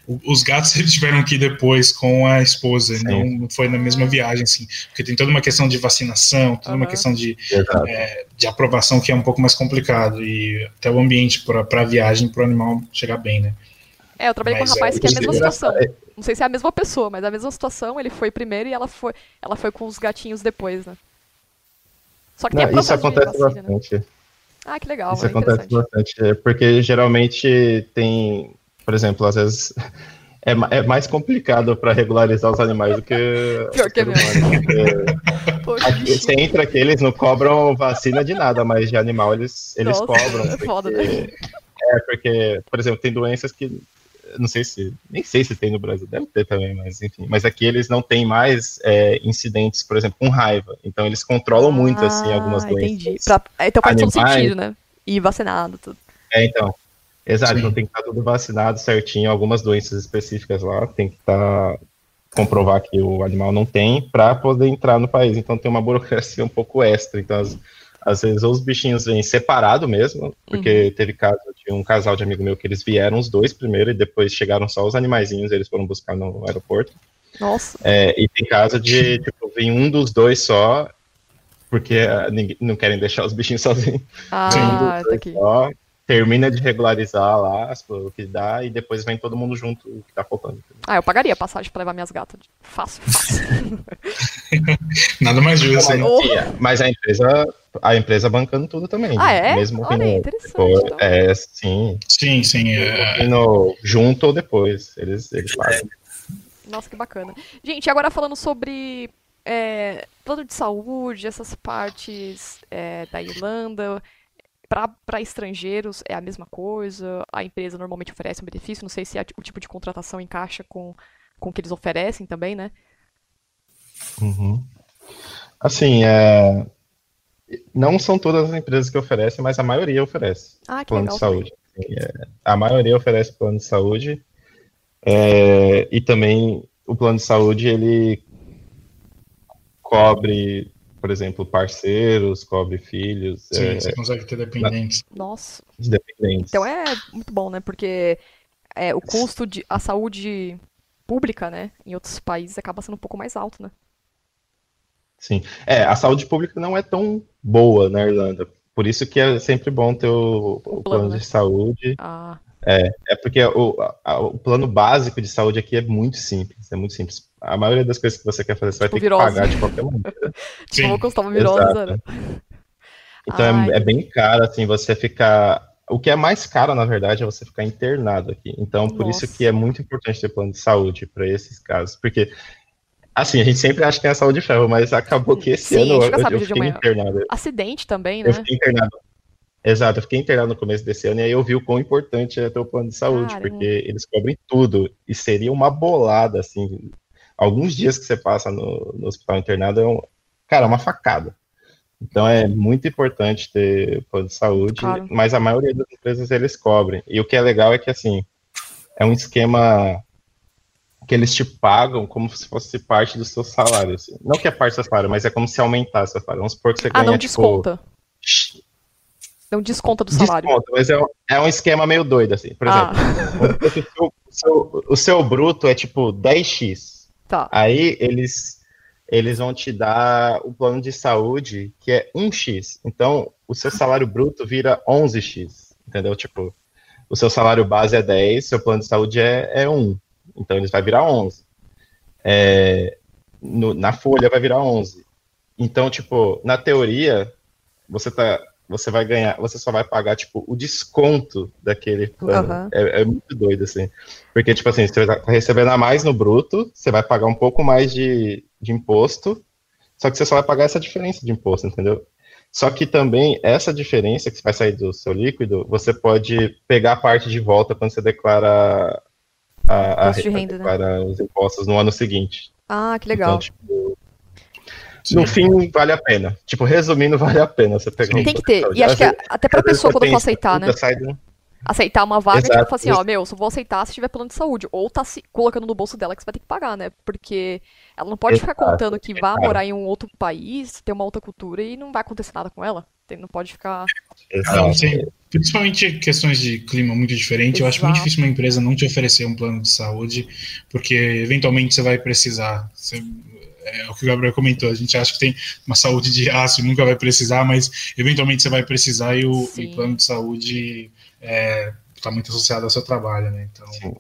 O, os gatos eles tiveram que ir depois com a esposa, não, não foi na mesma viagem, assim, porque tem toda uma questão de vacinação, toda uhum. uma questão de, é, de aprovação que é um pouco mais complicado e até o ambiente para a viagem, para o animal chegar bem, né? É, eu trabalhei mas, com um rapaz é, que é a mesma situação. É, não sei se é a mesma pessoa, mas é a mesma situação. Ele foi primeiro e ela foi, ela foi com os gatinhos depois, né? Só que tem Não, Isso acontece vacina, né? bastante. Né? Ah, que legal. Isso acontece bastante. É porque geralmente tem, por exemplo, às vezes é, é mais complicado para regularizar os animais do que. Pior que é você entra aqui, eles não cobram vacina de nada, mas de animal eles, eles Nossa, cobram. É foda, né? É, porque, por exemplo, tem doenças que não sei se, nem sei se tem no Brasil, deve ter também, mas enfim. Mas aqui eles não têm mais é, incidentes, por exemplo, com raiva. Então eles controlam muito, assim, ah, algumas doenças. Entendi. Pra, então faz todo sentido, né? E vacinado, tudo. É, então. Exato, Sim. então tem que estar tudo vacinado certinho. Algumas doenças específicas lá tem que estar. Tá, comprovar que o animal não tem para poder entrar no país. Então tem uma burocracia um pouco extra. Então, as, às vezes os bichinhos vêm separado mesmo, porque uhum. teve caso de um casal de amigo meu que eles vieram os dois primeiro e depois chegaram só os animaizinhos, eles foram buscar no aeroporto. Nossa. É, e tem caso de, tipo, vir um dos dois só, porque uh, ninguém, não querem deixar os bichinhos sozinhos. Ah, um tá aqui. Só, termina de regularizar lá o que dá e depois vem todo mundo junto o que tá faltando. Ah, eu pagaria a passagem pra levar minhas gatas. Fácil, fácil. Nada mais justo. Mas, oh. mas a empresa a empresa bancando tudo também. Ah, é? Mesmo Olha, no, interessante. Depois, então. É, sim. Sim, sim. É... No, junto ou depois. Eles, eles fazem. Nossa, que bacana. Gente, agora falando sobre é, plano de saúde, essas partes é, da Irlanda, para estrangeiros é a mesma coisa? A empresa normalmente oferece um benefício? Não sei se o tipo de contratação encaixa com, com o que eles oferecem também, né? Uhum. Assim, é... não são todas as empresas que oferecem, mas a maioria oferece ah, plano legal. de saúde. É, a maioria oferece plano de saúde é, e também o plano de saúde ele cobre, por exemplo, parceiros, cobre filhos. Sim, é, você consegue ter dependentes. Nossa. Dependentes. Então é muito bom, né? Porque é, o custo de a saúde pública, né, em outros países acaba sendo um pouco mais alto, né? Sim. É, a saúde pública não é tão boa na Irlanda. Por isso que é sempre bom ter o, o plano, plano né? de saúde. Ah. É, é porque o, a, o plano básico de saúde aqui é muito simples, é muito simples. A maioria das coisas que você quer fazer, você tipo vai ter virose. que pagar de qualquer maneira. tipo, vou custar uma virose, né? Então é, é, bem caro, assim, você ficar... O que é mais caro, na verdade, é você ficar internado aqui. Então, por Nossa. isso que é muito importante ter plano de saúde para esses casos. Porque, assim, a gente sempre acha que é a saúde de ferro, mas acabou que esse Sim, ano eu, eu de fiquei internado. Acidente também, né? Eu fiquei internado. Exato, eu fiquei internado no começo desse ano e aí eu vi o quão importante é ter o plano de saúde, Caramba. porque eles cobrem tudo e seria uma bolada, assim. Alguns dias que você passa no, no hospital internado é, um, cara, uma facada. Então é muito importante ter plano de saúde, Claro. mas a maioria das empresas eles cobrem. E o que é legal é que, assim, é um esquema que eles te pagam como se fosse parte do seu salário. assim. Não que é parte do seu salário, mas é como se aumentasse seu salário. Vamos supor que você Ah, ganha, não tipo, desconta. Não desconta do salário. Desconto, mas é um, é um esquema meio doido, assim. Por exemplo, ah, o seu, o seu- o seu bruto é tipo 10x. Tá. Aí eles, eles vão te dar o plano de saúde, que é 1x. Então, o seu salário bruto vira 11x. Entendeu? Tipo, o seu salário base é 10, seu plano de saúde é, é 1. Então, eles vai virar 11. É, no- na folha vai virar 11. Então, tipo, na teoria, você tá você vai ganhar, você só vai pagar, tipo, o desconto daquele plano. Aham. É, é muito doido, assim. Porque, tipo assim, você tá recebendo a mais no bruto, você vai pagar um pouco mais de, de imposto, só que você só vai pagar essa diferença de imposto, entendeu? Só que também, essa diferença que vai sair do seu líquido, você pode pegar a parte de volta quando você declara, a, a, de renda, né? declara os impostos no ano seguinte. Ah, que legal. Então, tipo, no fim, vale a pena. Tipo, resumindo, vale a pena você pegar um Tem que ter. E acho que vezes- a- até pra pessoa, quando for aceitar, né? Aceitar uma vaga, Exato, tipo, fala assim, ó, meu, só vou aceitar se tiver plano de saúde. Ou tá se colocando no bolso dela que você vai ter que pagar, né? Porque ela não pode ficar Exato, contando que vá claro. morar em um outro país, ter uma outra cultura e não vai acontecer nada com ela. Não pode ficar. Ah, não Exato. sei. Principalmente questões de clima muito diferente, eu acho muito Exato. difícil uma empresa não te oferecer um plano de saúde, porque eventualmente você vai precisar. Você- é o que o Gabriel comentou, a gente acha que tem uma saúde de aço e nunca vai precisar, mas eventualmente você vai precisar e o e plano de saúde está muito associado ao seu trabalho, né? Então, Sim.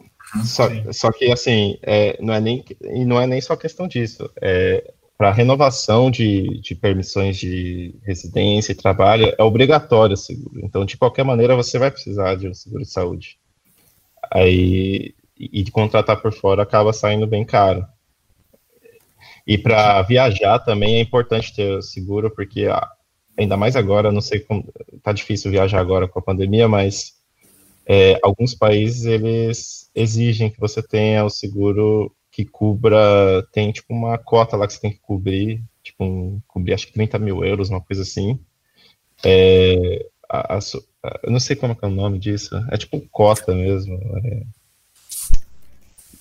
Só, Sim. só que assim, é, não é nem e não é nem só questão disso. É, para renovação de, de permissões de residência e trabalho é obrigatório o seguro. Então, de qualquer maneira, você vai precisar de um seguro de saúde. Aí e de contratar por fora acaba saindo bem caro. E para viajar também é importante ter o seguro, porque ah, ainda mais agora, não sei como tá difícil viajar agora com a pandemia, mas é, alguns países eles exigem que você tenha o seguro que cubra, tem tipo uma cota lá que você tem que cobrir, tipo um, cobrir acho que 30 mil euros, uma coisa assim. É, a- a a- eu não sei como é, que é o nome disso, é tipo cota mesmo, é,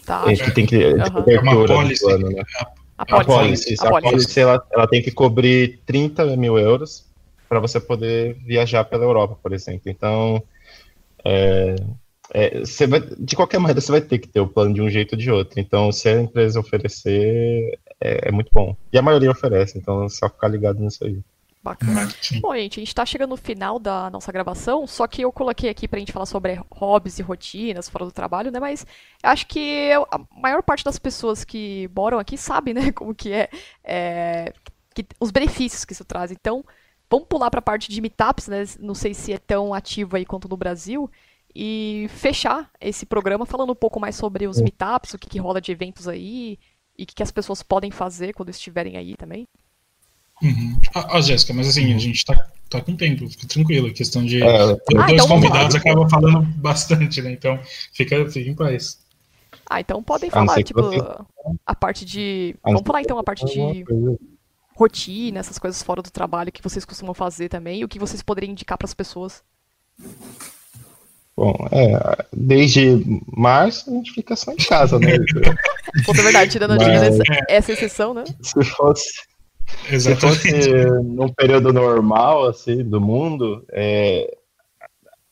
Tá. é que tem que é, Aham. cobertura É uma pólice. né? A A pólice. A pólice. ela, ela tem que cobrir 30 mil euros para você poder viajar pela Europa, por exemplo. Então, é, é, você vai, de qualquer maneira, você vai ter que ter o plano de um jeito ou de outro. Então, se a empresa oferecer, é, é muito bom. E a maioria oferece, então é só ficar ligado nisso aí. Bacana. sim. Bom, gente, a gente tá chegando no final da nossa gravação, só que eu coloquei aqui pra gente falar sobre hobbies e rotinas fora do trabalho, né? Mas eu acho que a maior parte das pessoas que moram aqui sabe, né, como que é, é, que- os benefícios que isso traz. Então, vamos pular pra parte de meetups, né? Não sei se é tão ativo aí quanto no Brasil. e fechar esse programa falando um pouco mais sobre os meetups, o que, que rola de eventos aí e o que, que as pessoas podem fazer quando estiverem aí também. Uhum. Ah, ah, Jéssica, mas assim, a gente tá, tá com tempo, fica tranquilo. A questão de É, dois Ah, então convidados acaba falando bastante, né? Então, fica, fica em paz. Ah, então podem falar, tipo, você- a parte de. Vamos falar então a parte de rotina, essas coisas fora do trabalho que vocês costumam fazer também, e o que vocês poderiam indicar para as pessoas. Bom, é, desde março a gente fica só em casa, né? Na verdade, tirando a Mas- essa, essa exceção, né? Se fosse Se Exatamente. fosse num período normal, assim, do mundo, é,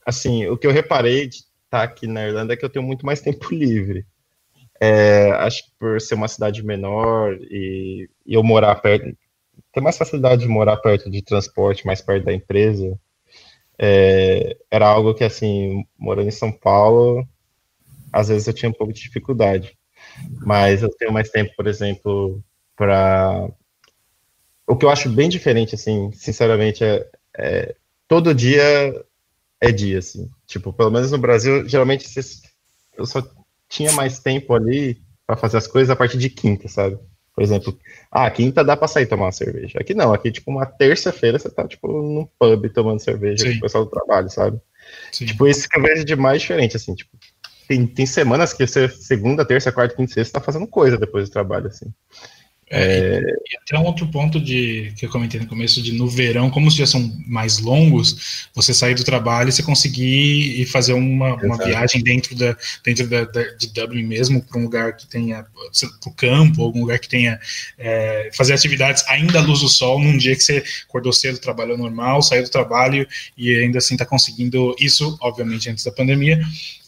assim, o que eu reparei de estar aqui na Irlanda é que eu tenho muito mais tempo livre. É, acho que por ser uma cidade menor e, e eu morar perto, ter mais facilidade de morar perto de transporte, mais perto da empresa, é, era algo que, assim, morando em São Paulo, às vezes eu tinha um pouco de dificuldade. Mas eu tenho mais tempo, por exemplo, para o que eu acho bem diferente, assim, sinceramente, é, é, todo dia é dia, assim. Tipo, pelo menos no Brasil, geralmente eu só tinha mais tempo ali para fazer as coisas a partir de quinta, sabe? Por exemplo, ah, quinta dá para sair tomar uma cerveja. Aqui não, aqui, tipo, uma terça-feira você tá, tipo, num pub tomando cerveja Sim. com o pessoal do trabalho, sabe? Sim. Tipo, isso que eu vejo de mais diferente, assim, tipo, tem, tem semanas que você, segunda, terça, quarta, quinta, sexta, tá fazendo coisa depois do trabalho, assim. É, E até um outro ponto de que eu comentei no começo, de no verão, como os dias são mais longos, você sair do trabalho e você conseguir ir fazer uma, uma viagem dentro, da, dentro da, da- de Dublin mesmo, para um lugar que tenha, para o campo, algum lugar que tenha, é, fazer atividades ainda à luz do sol, num dia que você acordou cedo, trabalhou normal, saiu do trabalho e ainda assim está conseguindo, isso, obviamente, antes da pandemia,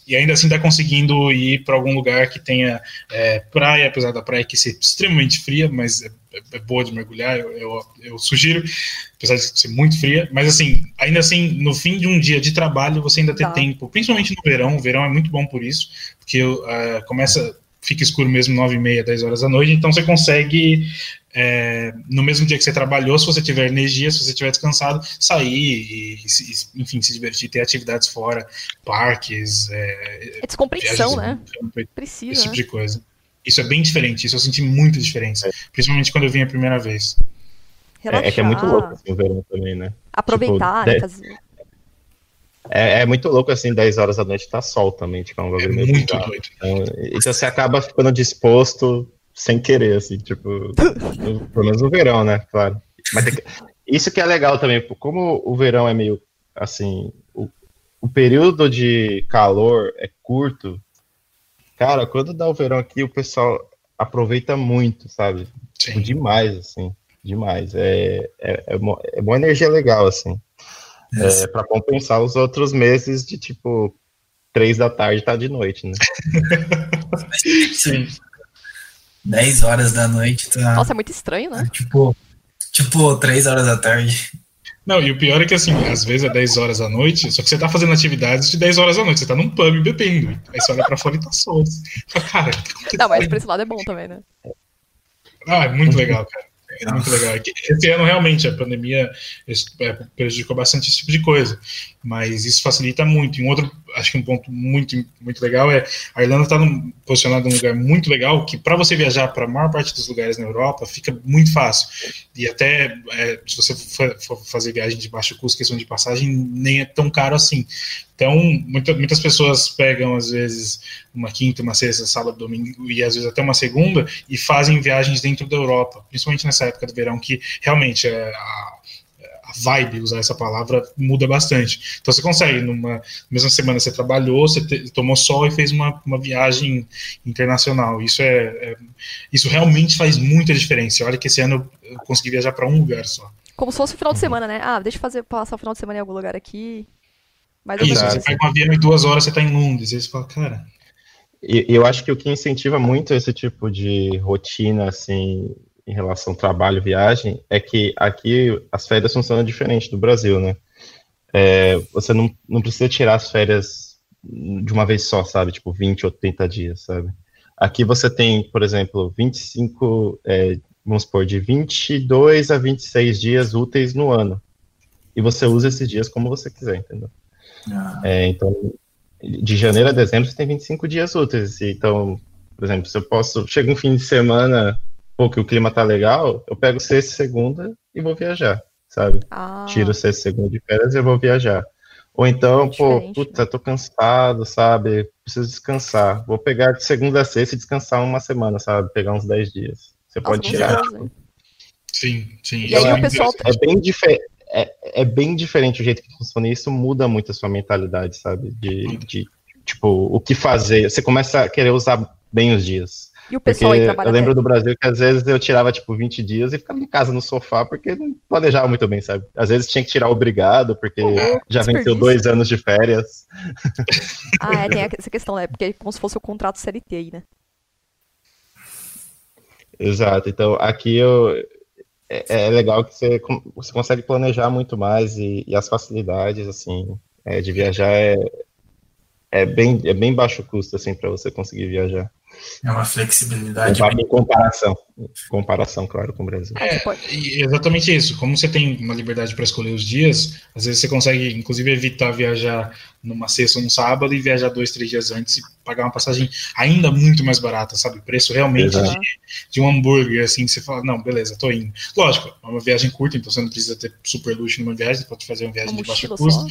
e ainda assim está conseguindo ir para algum lugar que tenha é, praia, apesar da praia que ser extremamente fria, mas é, é boa de mergulhar, eu, eu, eu sugiro, apesar de ser muito fria, mas assim, ainda assim, no fim de um dia de trabalho, você ainda tem Tá. tempo, principalmente no verão, o verão é muito bom por isso, porque uh, começa, fica escuro mesmo 9 e meia, 10 horas da noite, então você consegue, é, no mesmo dia que você trabalhou, se você tiver energia, se você estiver descansado, sair e, e, enfim, se divertir, ter atividades fora, parques, é, É descompressão, viagens né? campo, esse Precisa, tipo né? de coisa. Isso é bem diferente, isso eu senti muita diferença, principalmente quando eu vim a primeira vez. Relaxar, É, é que é muito louco, assim, o verão também, né? aproveitar, Tipo, né? Fazer... É, é muito louco, assim, 10 horas da noite tá sol também, tipo, é um É bagulho muito doido. Então, então você acaba ficando disposto sem querer, assim, tipo, no- pelo menos no verão, né? Claro. Mas tem que- isso que é legal também, como o verão é meio assim, o, o período de calor é curto, cara, quando dá o verão aqui, o pessoal aproveita muito, sabe? Tipo, Sim. demais, assim, demais. É, é, é, uma, é uma energia legal, assim. É, para compensar os outros meses de tipo três da tarde tá de noite, né? Sim. 10 horas da noite, tá? Nossa, é muito estranho, né? Tipo, tipo 3 horas da tarde. Não, e o pior é que assim, às vezes é 10 horas da noite, só que você tá fazendo atividades de 10 horas da noite, você tá num pub bebendo. Aí você olha pra fora e tá solto. Fala, Cara, tá? Não, mas pra esse lado é bom também, né? Ah, é muito legal, cara. É muito legal. É que Esse ano, realmente, a pandemia é, prejudicou bastante esse tipo de coisa. Mas isso facilita muito. E um outro, acho que um ponto muito, muito legal é a Irlanda está posicionada num lugar muito legal que, para você viajar para a maior parte dos lugares na Europa, fica muito fácil. E até é, se você for, fazer viagem de baixo custo, questão de passagem, nem é tão caro assim. Então, muita, muitas pessoas pegam, às vezes, uma quinta, uma sexta, sábado, domingo e às vezes até uma segunda e fazem viagens dentro da Europa, principalmente nessa época do verão, que realmente é a vibe, usar essa palavra, muda bastante. Então, você consegue, numa mesma semana você trabalhou, você te, tomou sol e fez uma, uma viagem internacional. Isso é, é, isso realmente faz muita diferença. Olha que esse ano eu consegui viajar para um lugar só. Como se fosse o final de semana, né? Ah, deixa eu fazer, passar o final de semana em algum lugar aqui. Mas Isso, você pega um avião em duas horas, você está em Londres. Aí você fala, cara. E eu acho que o que incentiva muito esse tipo de rotina, assim, em relação ao trabalho, viagem, é que aqui as férias funcionam diferente do Brasil, né? É, você não, não precisa tirar as férias de uma vez só, sabe? Tipo, 20 ou 30 dias, sabe? Aqui você tem, por exemplo, 25, é, vamos supor, de 22 a 26 dias úteis no ano. E você usa esses dias como você quiser, entendeu? Ah. É, então, de janeiro a dezembro você tem 25 dias úteis. Então, por exemplo, se eu posso. Chega um fim de semana, pô, que o clima tá legal, eu pego sexta e segunda e vou viajar, sabe? Ah, Tiro sexta e segunda de férias e eu vou viajar. Ou então, pô, Diferente, puta, tô cansado, sabe? Preciso descansar. Vou pegar de segunda a sexta e descansar uma semana, sabe? Pegar uns 10 dias. Você nossa, pode tirar. Sim, sim. E aí é pessoal- interessante. É bem, é, é bem diferente o jeito que funciona e isso muda muito a sua mentalidade, sabe? De, de, tipo, o que fazer. Você começa a querer usar bem os dias. E o Porque pessoal aí trabalha eu lembro até- do Brasil que às vezes eu tirava, tipo, 20 dias e ficava em casa no sofá porque não planejava muito bem, sabe? Às vezes tinha que tirar obrigado porque louco, já venceu dois anos de férias. Ah, é, tem essa questão, né? Porque é como se fosse o contrato CLT aí, né? Exato. Então, aqui eu, é, é legal que você, você consegue planejar muito mais e, e as facilidades, assim, é, de viajar é, é, bem, é bem baixo custo, assim, para você conseguir viajar. É uma flexibilidade. Em comparação, em comparação, claro, com o Brasil. Pode- E exatamente isso. Como você tem uma liberdade para escolher os dias, às vezes você consegue, inclusive, evitar viajar numa sexta ou num sábado e viajar dois, três dias antes e pagar uma passagem ainda muito mais barata, sabe? Preço realmente de, de um hambúrguer, assim, você fala, não, beleza, tô indo. Lógico, é uma viagem curta, então você não precisa ter super luxo numa viagem, você pode fazer uma viagem Uma de baixo custo. só.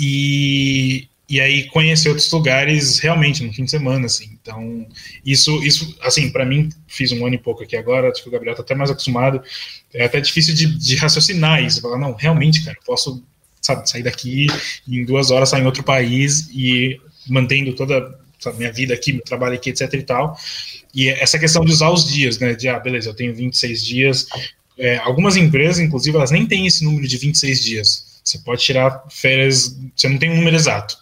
e, e aí conhecer outros lugares realmente no fim de semana, assim. Então, isso, isso assim, para mim, fiz um ano e pouco aqui agora, acho que o Gabriel tá até mais acostumado. É até difícil de, de raciocinar isso. Falar, não, realmente, cara, eu posso sabe, sair daqui e em duas horas sair em outro país e mantendo toda a minha vida aqui, meu trabalho aqui, etc e tal. E essa questão de usar os dias, né? De, ah, beleza, eu tenho 26 dias. É, algumas empresas, inclusive, elas nem têm esse número de 26 dias. Você pode tirar férias, você não tem um número exato.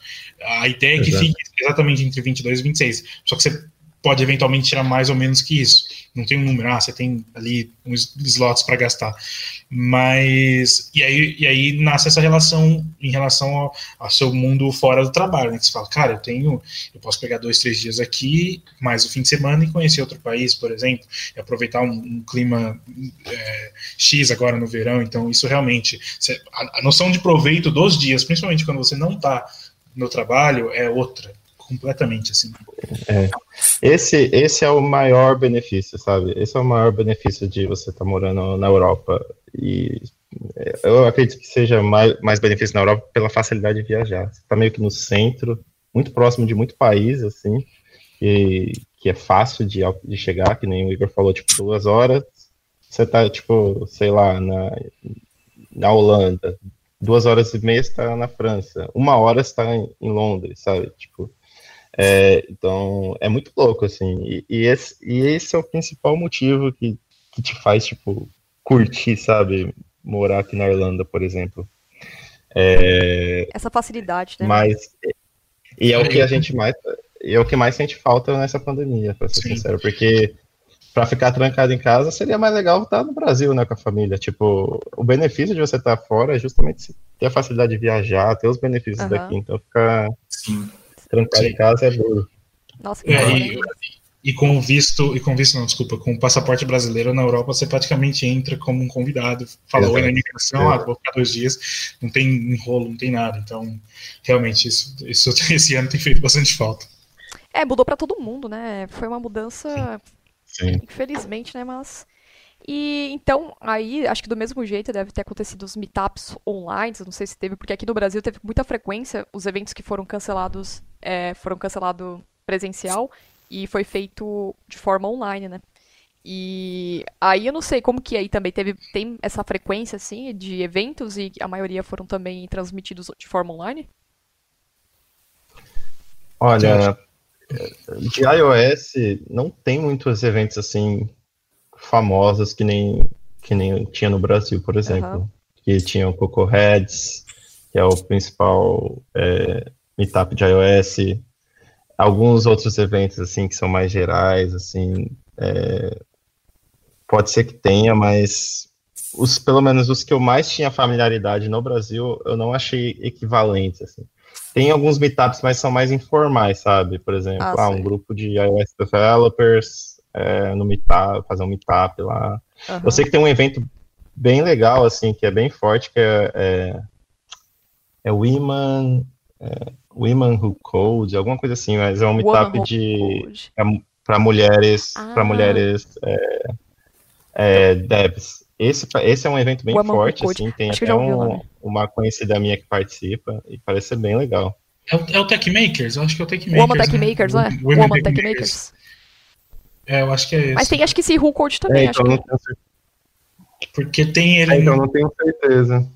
A ideia é que Exato. fique exatamente entre 22 e 26. Só que você pode eventualmente tirar mais ou menos que isso. Não tem um número, ah, você tem ali uns slots para gastar. Mas. E aí, e aí nasce essa relação em relação ao, ao seu mundo fora do trabalho, né? Que você fala, cara, eu tenho. Eu posso pegar dois, três dias aqui, mais o fim de semana e conhecer outro país, por exemplo, e aproveitar um, um clima é, X agora no verão. Então, isso realmente. a, a noção de proveito dos dias, principalmente quando você não está no trabalho, é outra. Completamente, assim. Esse, esse é o maior benefício, sabe? Esse é o maior benefício de você estar morando na Europa. E é, eu acredito que seja mais, mais benefício na Europa pela facilidade de viajar. Você está meio que no centro, muito próximo de muito país, assim, e, que é fácil de, de chegar, que nem o Igor falou, tipo, duas horas. Você tá, tipo, sei lá, na, na Holanda. Duas horas e meia está na França. Uma hora está em Londres, sabe? Tipo, é, então, é muito louco, assim. E, e, esse, e esse é o principal motivo que, que te faz, tipo, curtir, sabe? Morar aqui na Irlanda, por exemplo. É, Essa facilidade, né? mas. E é o que a gente mais. E é o que mais sente falta nessa pandemia, pra ser Sim. sincero. Porque pra ficar trancado em casa seria mais legal estar no Brasil, né, com a família. Tipo, o benefício de você estar fora é justamente ter a facilidade de viajar, ter os benefícios Aham. daqui. Então, ficar Sim. Trancado Sim. em casa é duro. Nossa, que É, da hora, e, hein? e com o visto, e com o visto, não, desculpa, com o passaporte brasileiro na Europa, você praticamente entra como um convidado. Fala oi na imigração, ah, vou ficar dois dias, não tem enrolo, não tem nada. Então, realmente, isso, isso esse ano tem feito bastante falta. É, mudou pra todo mundo, né? Foi uma mudança, Sim. infelizmente, né? Mas. E então, aí, acho que do mesmo jeito deve ter acontecido os meetups online, não sei se teve, porque aqui no Brasil teve muita frequência os eventos que foram cancelados, é, foram cancelados presencial e foi feito de forma online, né? E aí eu não sei como que aí também teve, tem essa frequência, assim, de eventos e a maioria foram também transmitidos de forma online? Olha, de iOS não tem muitos eventos assim famosos que nem que nem tinha no Brasil, por exemplo. Aham. Que tinha o Coco Heads, que é o principal é, meetup de iOS. Alguns outros eventos assim que são mais gerais, assim, é, pode ser que tenha, mas os pelo menos os que eu mais tinha familiaridade no Brasil, eu não achei equivalentes assim. Tem alguns meetups, mas são mais informais, sabe? Por exemplo, Ah, ah, um grupo de iOS developers é, no meetup, fazer um meetup lá. Aham. Eu sei que tem um evento bem legal, assim, que é bem forte, que é, é, é o Women, é, Women Who Code, alguma coisa assim, mas é um meetup de para mulheres, ah. para mulheres é, é, devs. Esse, esse é um evento bem Woman forte, assim, tem Acho até um, uma conhecida minha que participa e parece ser bem legal. É o, é o Tech Makers, eu acho que é o Tech Makers. Woman Tech né? Makers, né? Woman, Woman Tech, Tech Makers. Makers. É, eu acho que é esse. Mas tem acho que esse Who Code também, é, então acho que... Porque tem ele. É, então, não tenho certeza.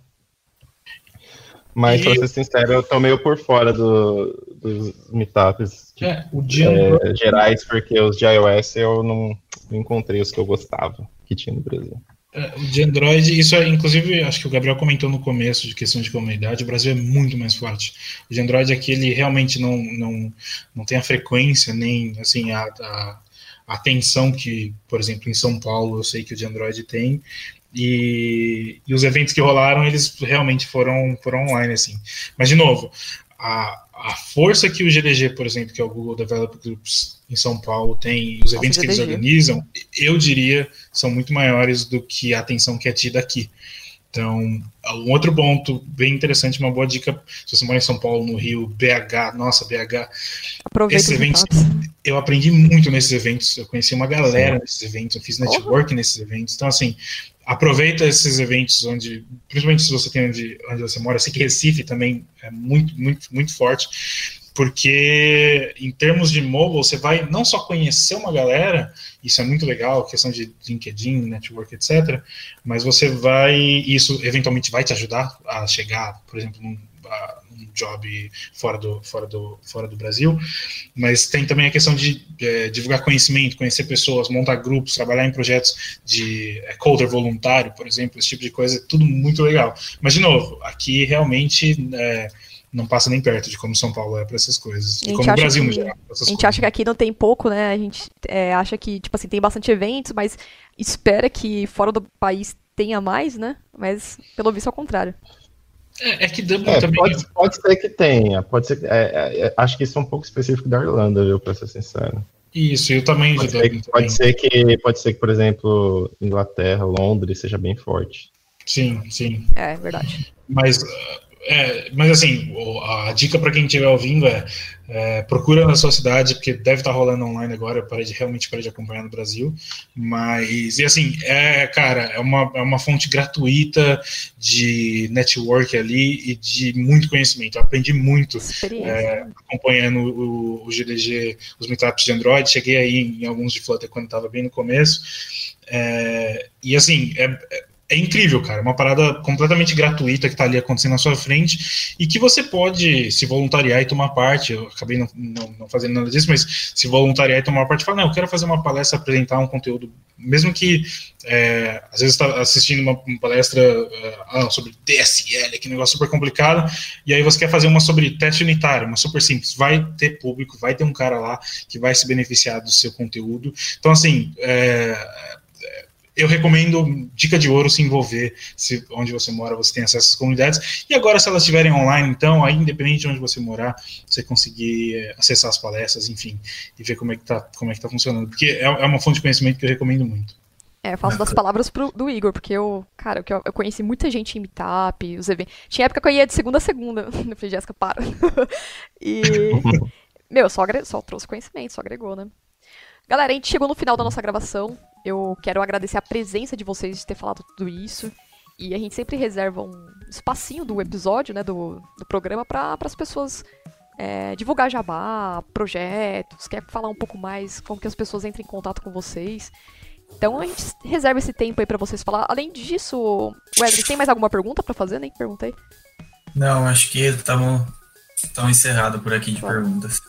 Mas, e... pra ser sincero, eu tô meio por fora do, dos meetups é, é, gerais, porque os de iOS eu não, não, encontrei os que eu gostava que tinha no Brasil. É, o de Android, isso é, inclusive, acho que o Gabriel comentou no começo de questão de comunidade, o Brasil é muito mais forte. O de Android aqui, ele realmente não, não, não tem a frequência, nem, assim, a, a atenção que, por exemplo, em São Paulo eu sei que o de Android tem, e, e, os eventos que rolaram, eles realmente foram, foram online, assim. Mas, de novo, a, a força que o GDG, por exemplo, que é o Google Developer Groups em São Paulo, tem, os eventos que eles organizam, eu diria, são muito maiores do que a atenção que é tida aqui. Então, um outro ponto bem interessante, uma boa dica, se você mora em São Paulo, no Rio, BH, nossa, BH, Aproveita esses eventos, eu aprendi muito nesses eventos, eu conheci uma galera Sim. nesses eventos, eu fiz network uhum. nesses eventos, então assim, aproveita esses eventos onde, principalmente se você tem onde, onde você mora, eu sei que Recife também é muito, muito, muito forte, porque em termos de mobile, você vai não só conhecer uma galera, isso é muito legal, questão de LinkedIn, network, etc., mas você vai, isso eventualmente vai te ajudar a chegar, por exemplo, num, um job fora do, fora, do, fora do Brasil, mas tem também a questão de é, divulgar conhecimento, conhecer pessoas, montar grupos, trabalhar em projetos de é, coder voluntário, por exemplo, esse tipo de coisa, tudo muito legal. Mas, de novo, aqui realmente é, não passa nem perto de como São Paulo é para essas coisas. E como o Brasil, que, no geral. A gente coisas. acha que aqui não tem pouco, né? A gente é, acha que, tipo assim, tem bastante eventos, mas espera que fora do país tenha mais, né? Mas, pelo visto, é o contrário. É, é que Dublin é, também. Pode, pode, ser que tenha. Pode ser, é, é, é, acho que isso é um pouco específico da Irlanda, viu, para ser sincero. Isso, e o tamanho pode de Dublin. Ser, pode, ser que, pode ser que, por exemplo, Inglaterra, Londres seja bem forte. Sim, sim. É, verdade. Mas é, mas assim, a dica para quem estiver ouvindo é, é, procura na sua cidade, porque deve estar tá rolando online agora, eu parei de, realmente parei de acompanhar no Brasil. Mas, e assim, é, cara, é uma, é uma fonte gratuita de network ali e de muito conhecimento. Eu aprendi muito é, acompanhando o, o, GDG, os meetups de Android. Cheguei aí em, em alguns de Flutter quando estava bem no começo. É, e assim, é, é é incrível, cara. É uma parada completamente gratuita que está ali acontecendo na sua frente e que você pode se voluntariar e tomar parte. Eu acabei não, não, não fazendo nada disso, mas se voluntariar e tomar parte, falar, não, eu quero fazer uma palestra, apresentar um conteúdo, mesmo que é, às vezes está assistindo uma, uma palestra uh, sobre DSL, que negócio super complicado, e aí você quer fazer uma sobre teste unitário, uma super simples. Vai ter público, vai ter um cara lá que vai se beneficiar do seu conteúdo. Então, assim, é, eu recomendo, dica de ouro, se envolver, se onde você mora você tem acesso às comunidades. E agora, se elas estiverem online, então, aí, independente de onde você morar, você conseguir é, acessar as palestras, enfim, e ver como é que está como é que tá funcionando. Porque é, é, uma fonte de conhecimento que eu recomendo muito. É, eu faço das palavras pro, do Igor, porque eu, cara, eu, eu conheci muita gente em meetup, os eventos. Tinha época que eu ia de segunda a segunda. Eu falei, Jéssica, para. e. Meu, só, só trouxe conhecimento, só agregou, né? Galera, a gente chegou no final da nossa gravação. Eu quero agradecer a presença de vocês de ter falado tudo isso. E a gente sempre reserva um espacinho do episódio, né, do, do programa, para as pessoas é, divulgar jabá, projetos, quer falar um pouco mais, como que as pessoas entram em contato com vocês. Então a gente reserva esse tempo aí para vocês falar. Além disso, Wesley, tem mais alguma pergunta para fazer? Nem perguntei. Não, acho que estamos encerrados por aqui de claro. perguntas.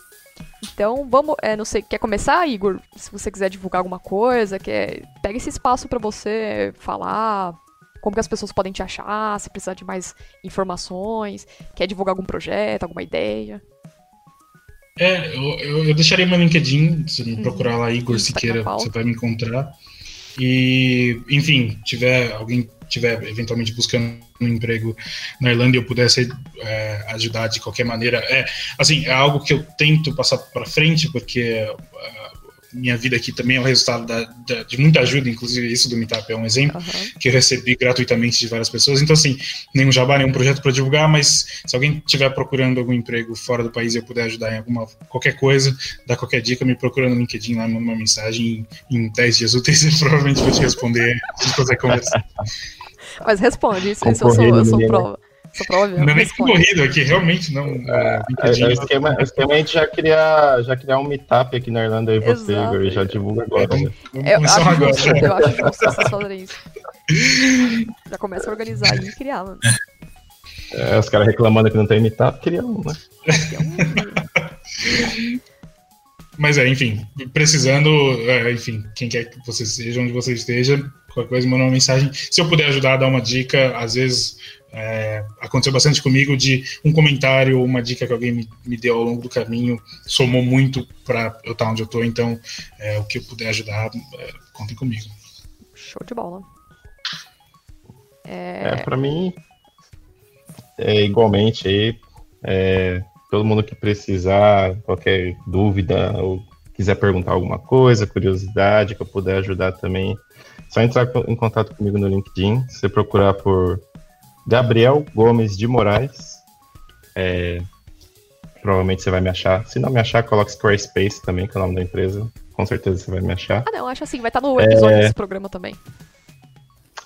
Então, vamos, é, não sei, quer começar, Igor? Se você quiser divulgar alguma coisa, quer, pega esse espaço para você falar como que as pessoas podem te achar, se precisar de mais informações, quer divulgar algum projeto, alguma ideia. É, eu, eu, eu deixaria meu LinkedIn, se me uhum. procurar lá Igor Siqueira, você vai me encontrar. E, enfim, tiver alguém tiver eventualmente buscando um emprego na Irlanda e eu pudesse é, ajudar de qualquer maneira, é assim é algo que eu tento passar para frente porque uh, minha vida aqui também é o resultado da, da, de muita ajuda, inclusive isso do Meetup é um exemplo, uhum. que eu recebi gratuitamente de várias pessoas. Então, assim, nenhum jabá, nenhum projeto para divulgar, mas se alguém estiver procurando algum emprego fora do país e eu puder ajudar em alguma qualquer coisa, dar qualquer dica, me procura no LinkedIn lá, manda uma mensagem em 10 dias úteis e provavelmente vou te responder se fazer conversa. Mas responde, isso, isso eu sou, eu sou prova. Sou prova não é nem corrido aqui, realmente não. É, é, é, o esquema, esquema a gente já criar, já criar um meetup aqui na Irlanda e você, Igor, e já divulga agora. Né? Eu, acho agora. Justo, eu acho justo vocês fazerem isso. Já começa a organizar e criar, mano. É, os caras reclamando que não tem meetup, cria um, né? Mas é, enfim, precisando, é, enfim, quem quer que você seja, onde você esteja, qualquer coisa, manda uma mensagem. Se eu puder ajudar, dar uma dica, às vezes é, aconteceu bastante comigo de um comentário ou uma dica que alguém me, me, deu ao longo do caminho somou muito para eu estar onde eu estou. Então, é, o que eu puder ajudar, é, contem comigo. Show de bola. É, é para mim, é, igualmente aí, é, todo mundo que precisar, qualquer dúvida ou quiser perguntar alguma coisa, curiosidade, que eu puder ajudar também, só entrar em contato comigo no LinkedIn. Se você procurar por Gabriel Gomes de Moraes, é, provavelmente você vai me achar. Se não me achar, coloque Squarespace também, que é o nome da empresa. Com certeza você vai me achar. Ah, não, acho assim, vai estar no episódio é... desse programa também.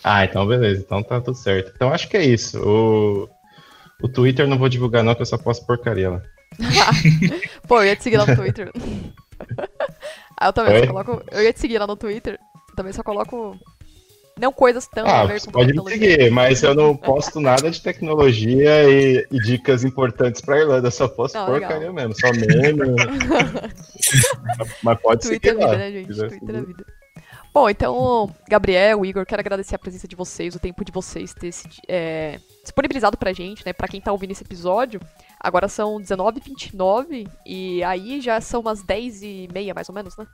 Ah, então beleza, então tá tudo certo. Então acho que é isso. O, o Twitter não vou divulgar, não, que eu só posto porcaria lá. Pô, eu ia te seguir lá no Twitter. ah, eu também só coloco. Eu ia te seguir lá no Twitter. Também só coloco. Não coisas tão ah, a ver com pode me seguir, mas eu não posto nada de tecnologia e, e dicas importantes pra Irlanda, só posto não, porcaria legal. mesmo, só meme. mas pode Twitter seguir. Twitter é vida, né, gente? Twitter é vida. Bom, então, Gabriel, Igor, quero agradecer a presença de vocês, o tempo de vocês ter é, disponibilizado pra gente, né? Pra quem tá ouvindo esse episódio. Agora são 19h29 e aí já são umas 10h30, mais ou menos, né?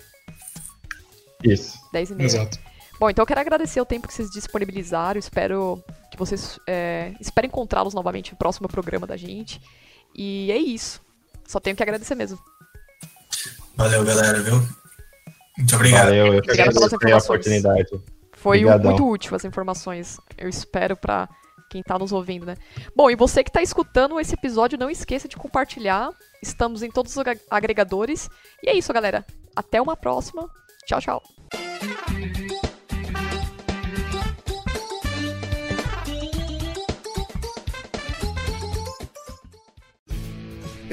Isso. 10h30. Exato. Bom, então eu quero agradecer o tempo que vocês disponibilizaram. Espero que vocês é, espero encontrá-los novamente no próximo programa da gente. E é isso. Só tenho que agradecer mesmo. Valeu, galera, viu? Muito obrigado. Valeu, eu Obrigada pelas informações. oportunidade. Foi Obrigadão. muito útil as informações. Eu espero para quem tá nos ouvindo, né? Bom, e você que tá escutando esse episódio, não esqueça de compartilhar. Estamos em todos os agregadores. E é isso, galera. Até uma próxima. Tchau, tchau.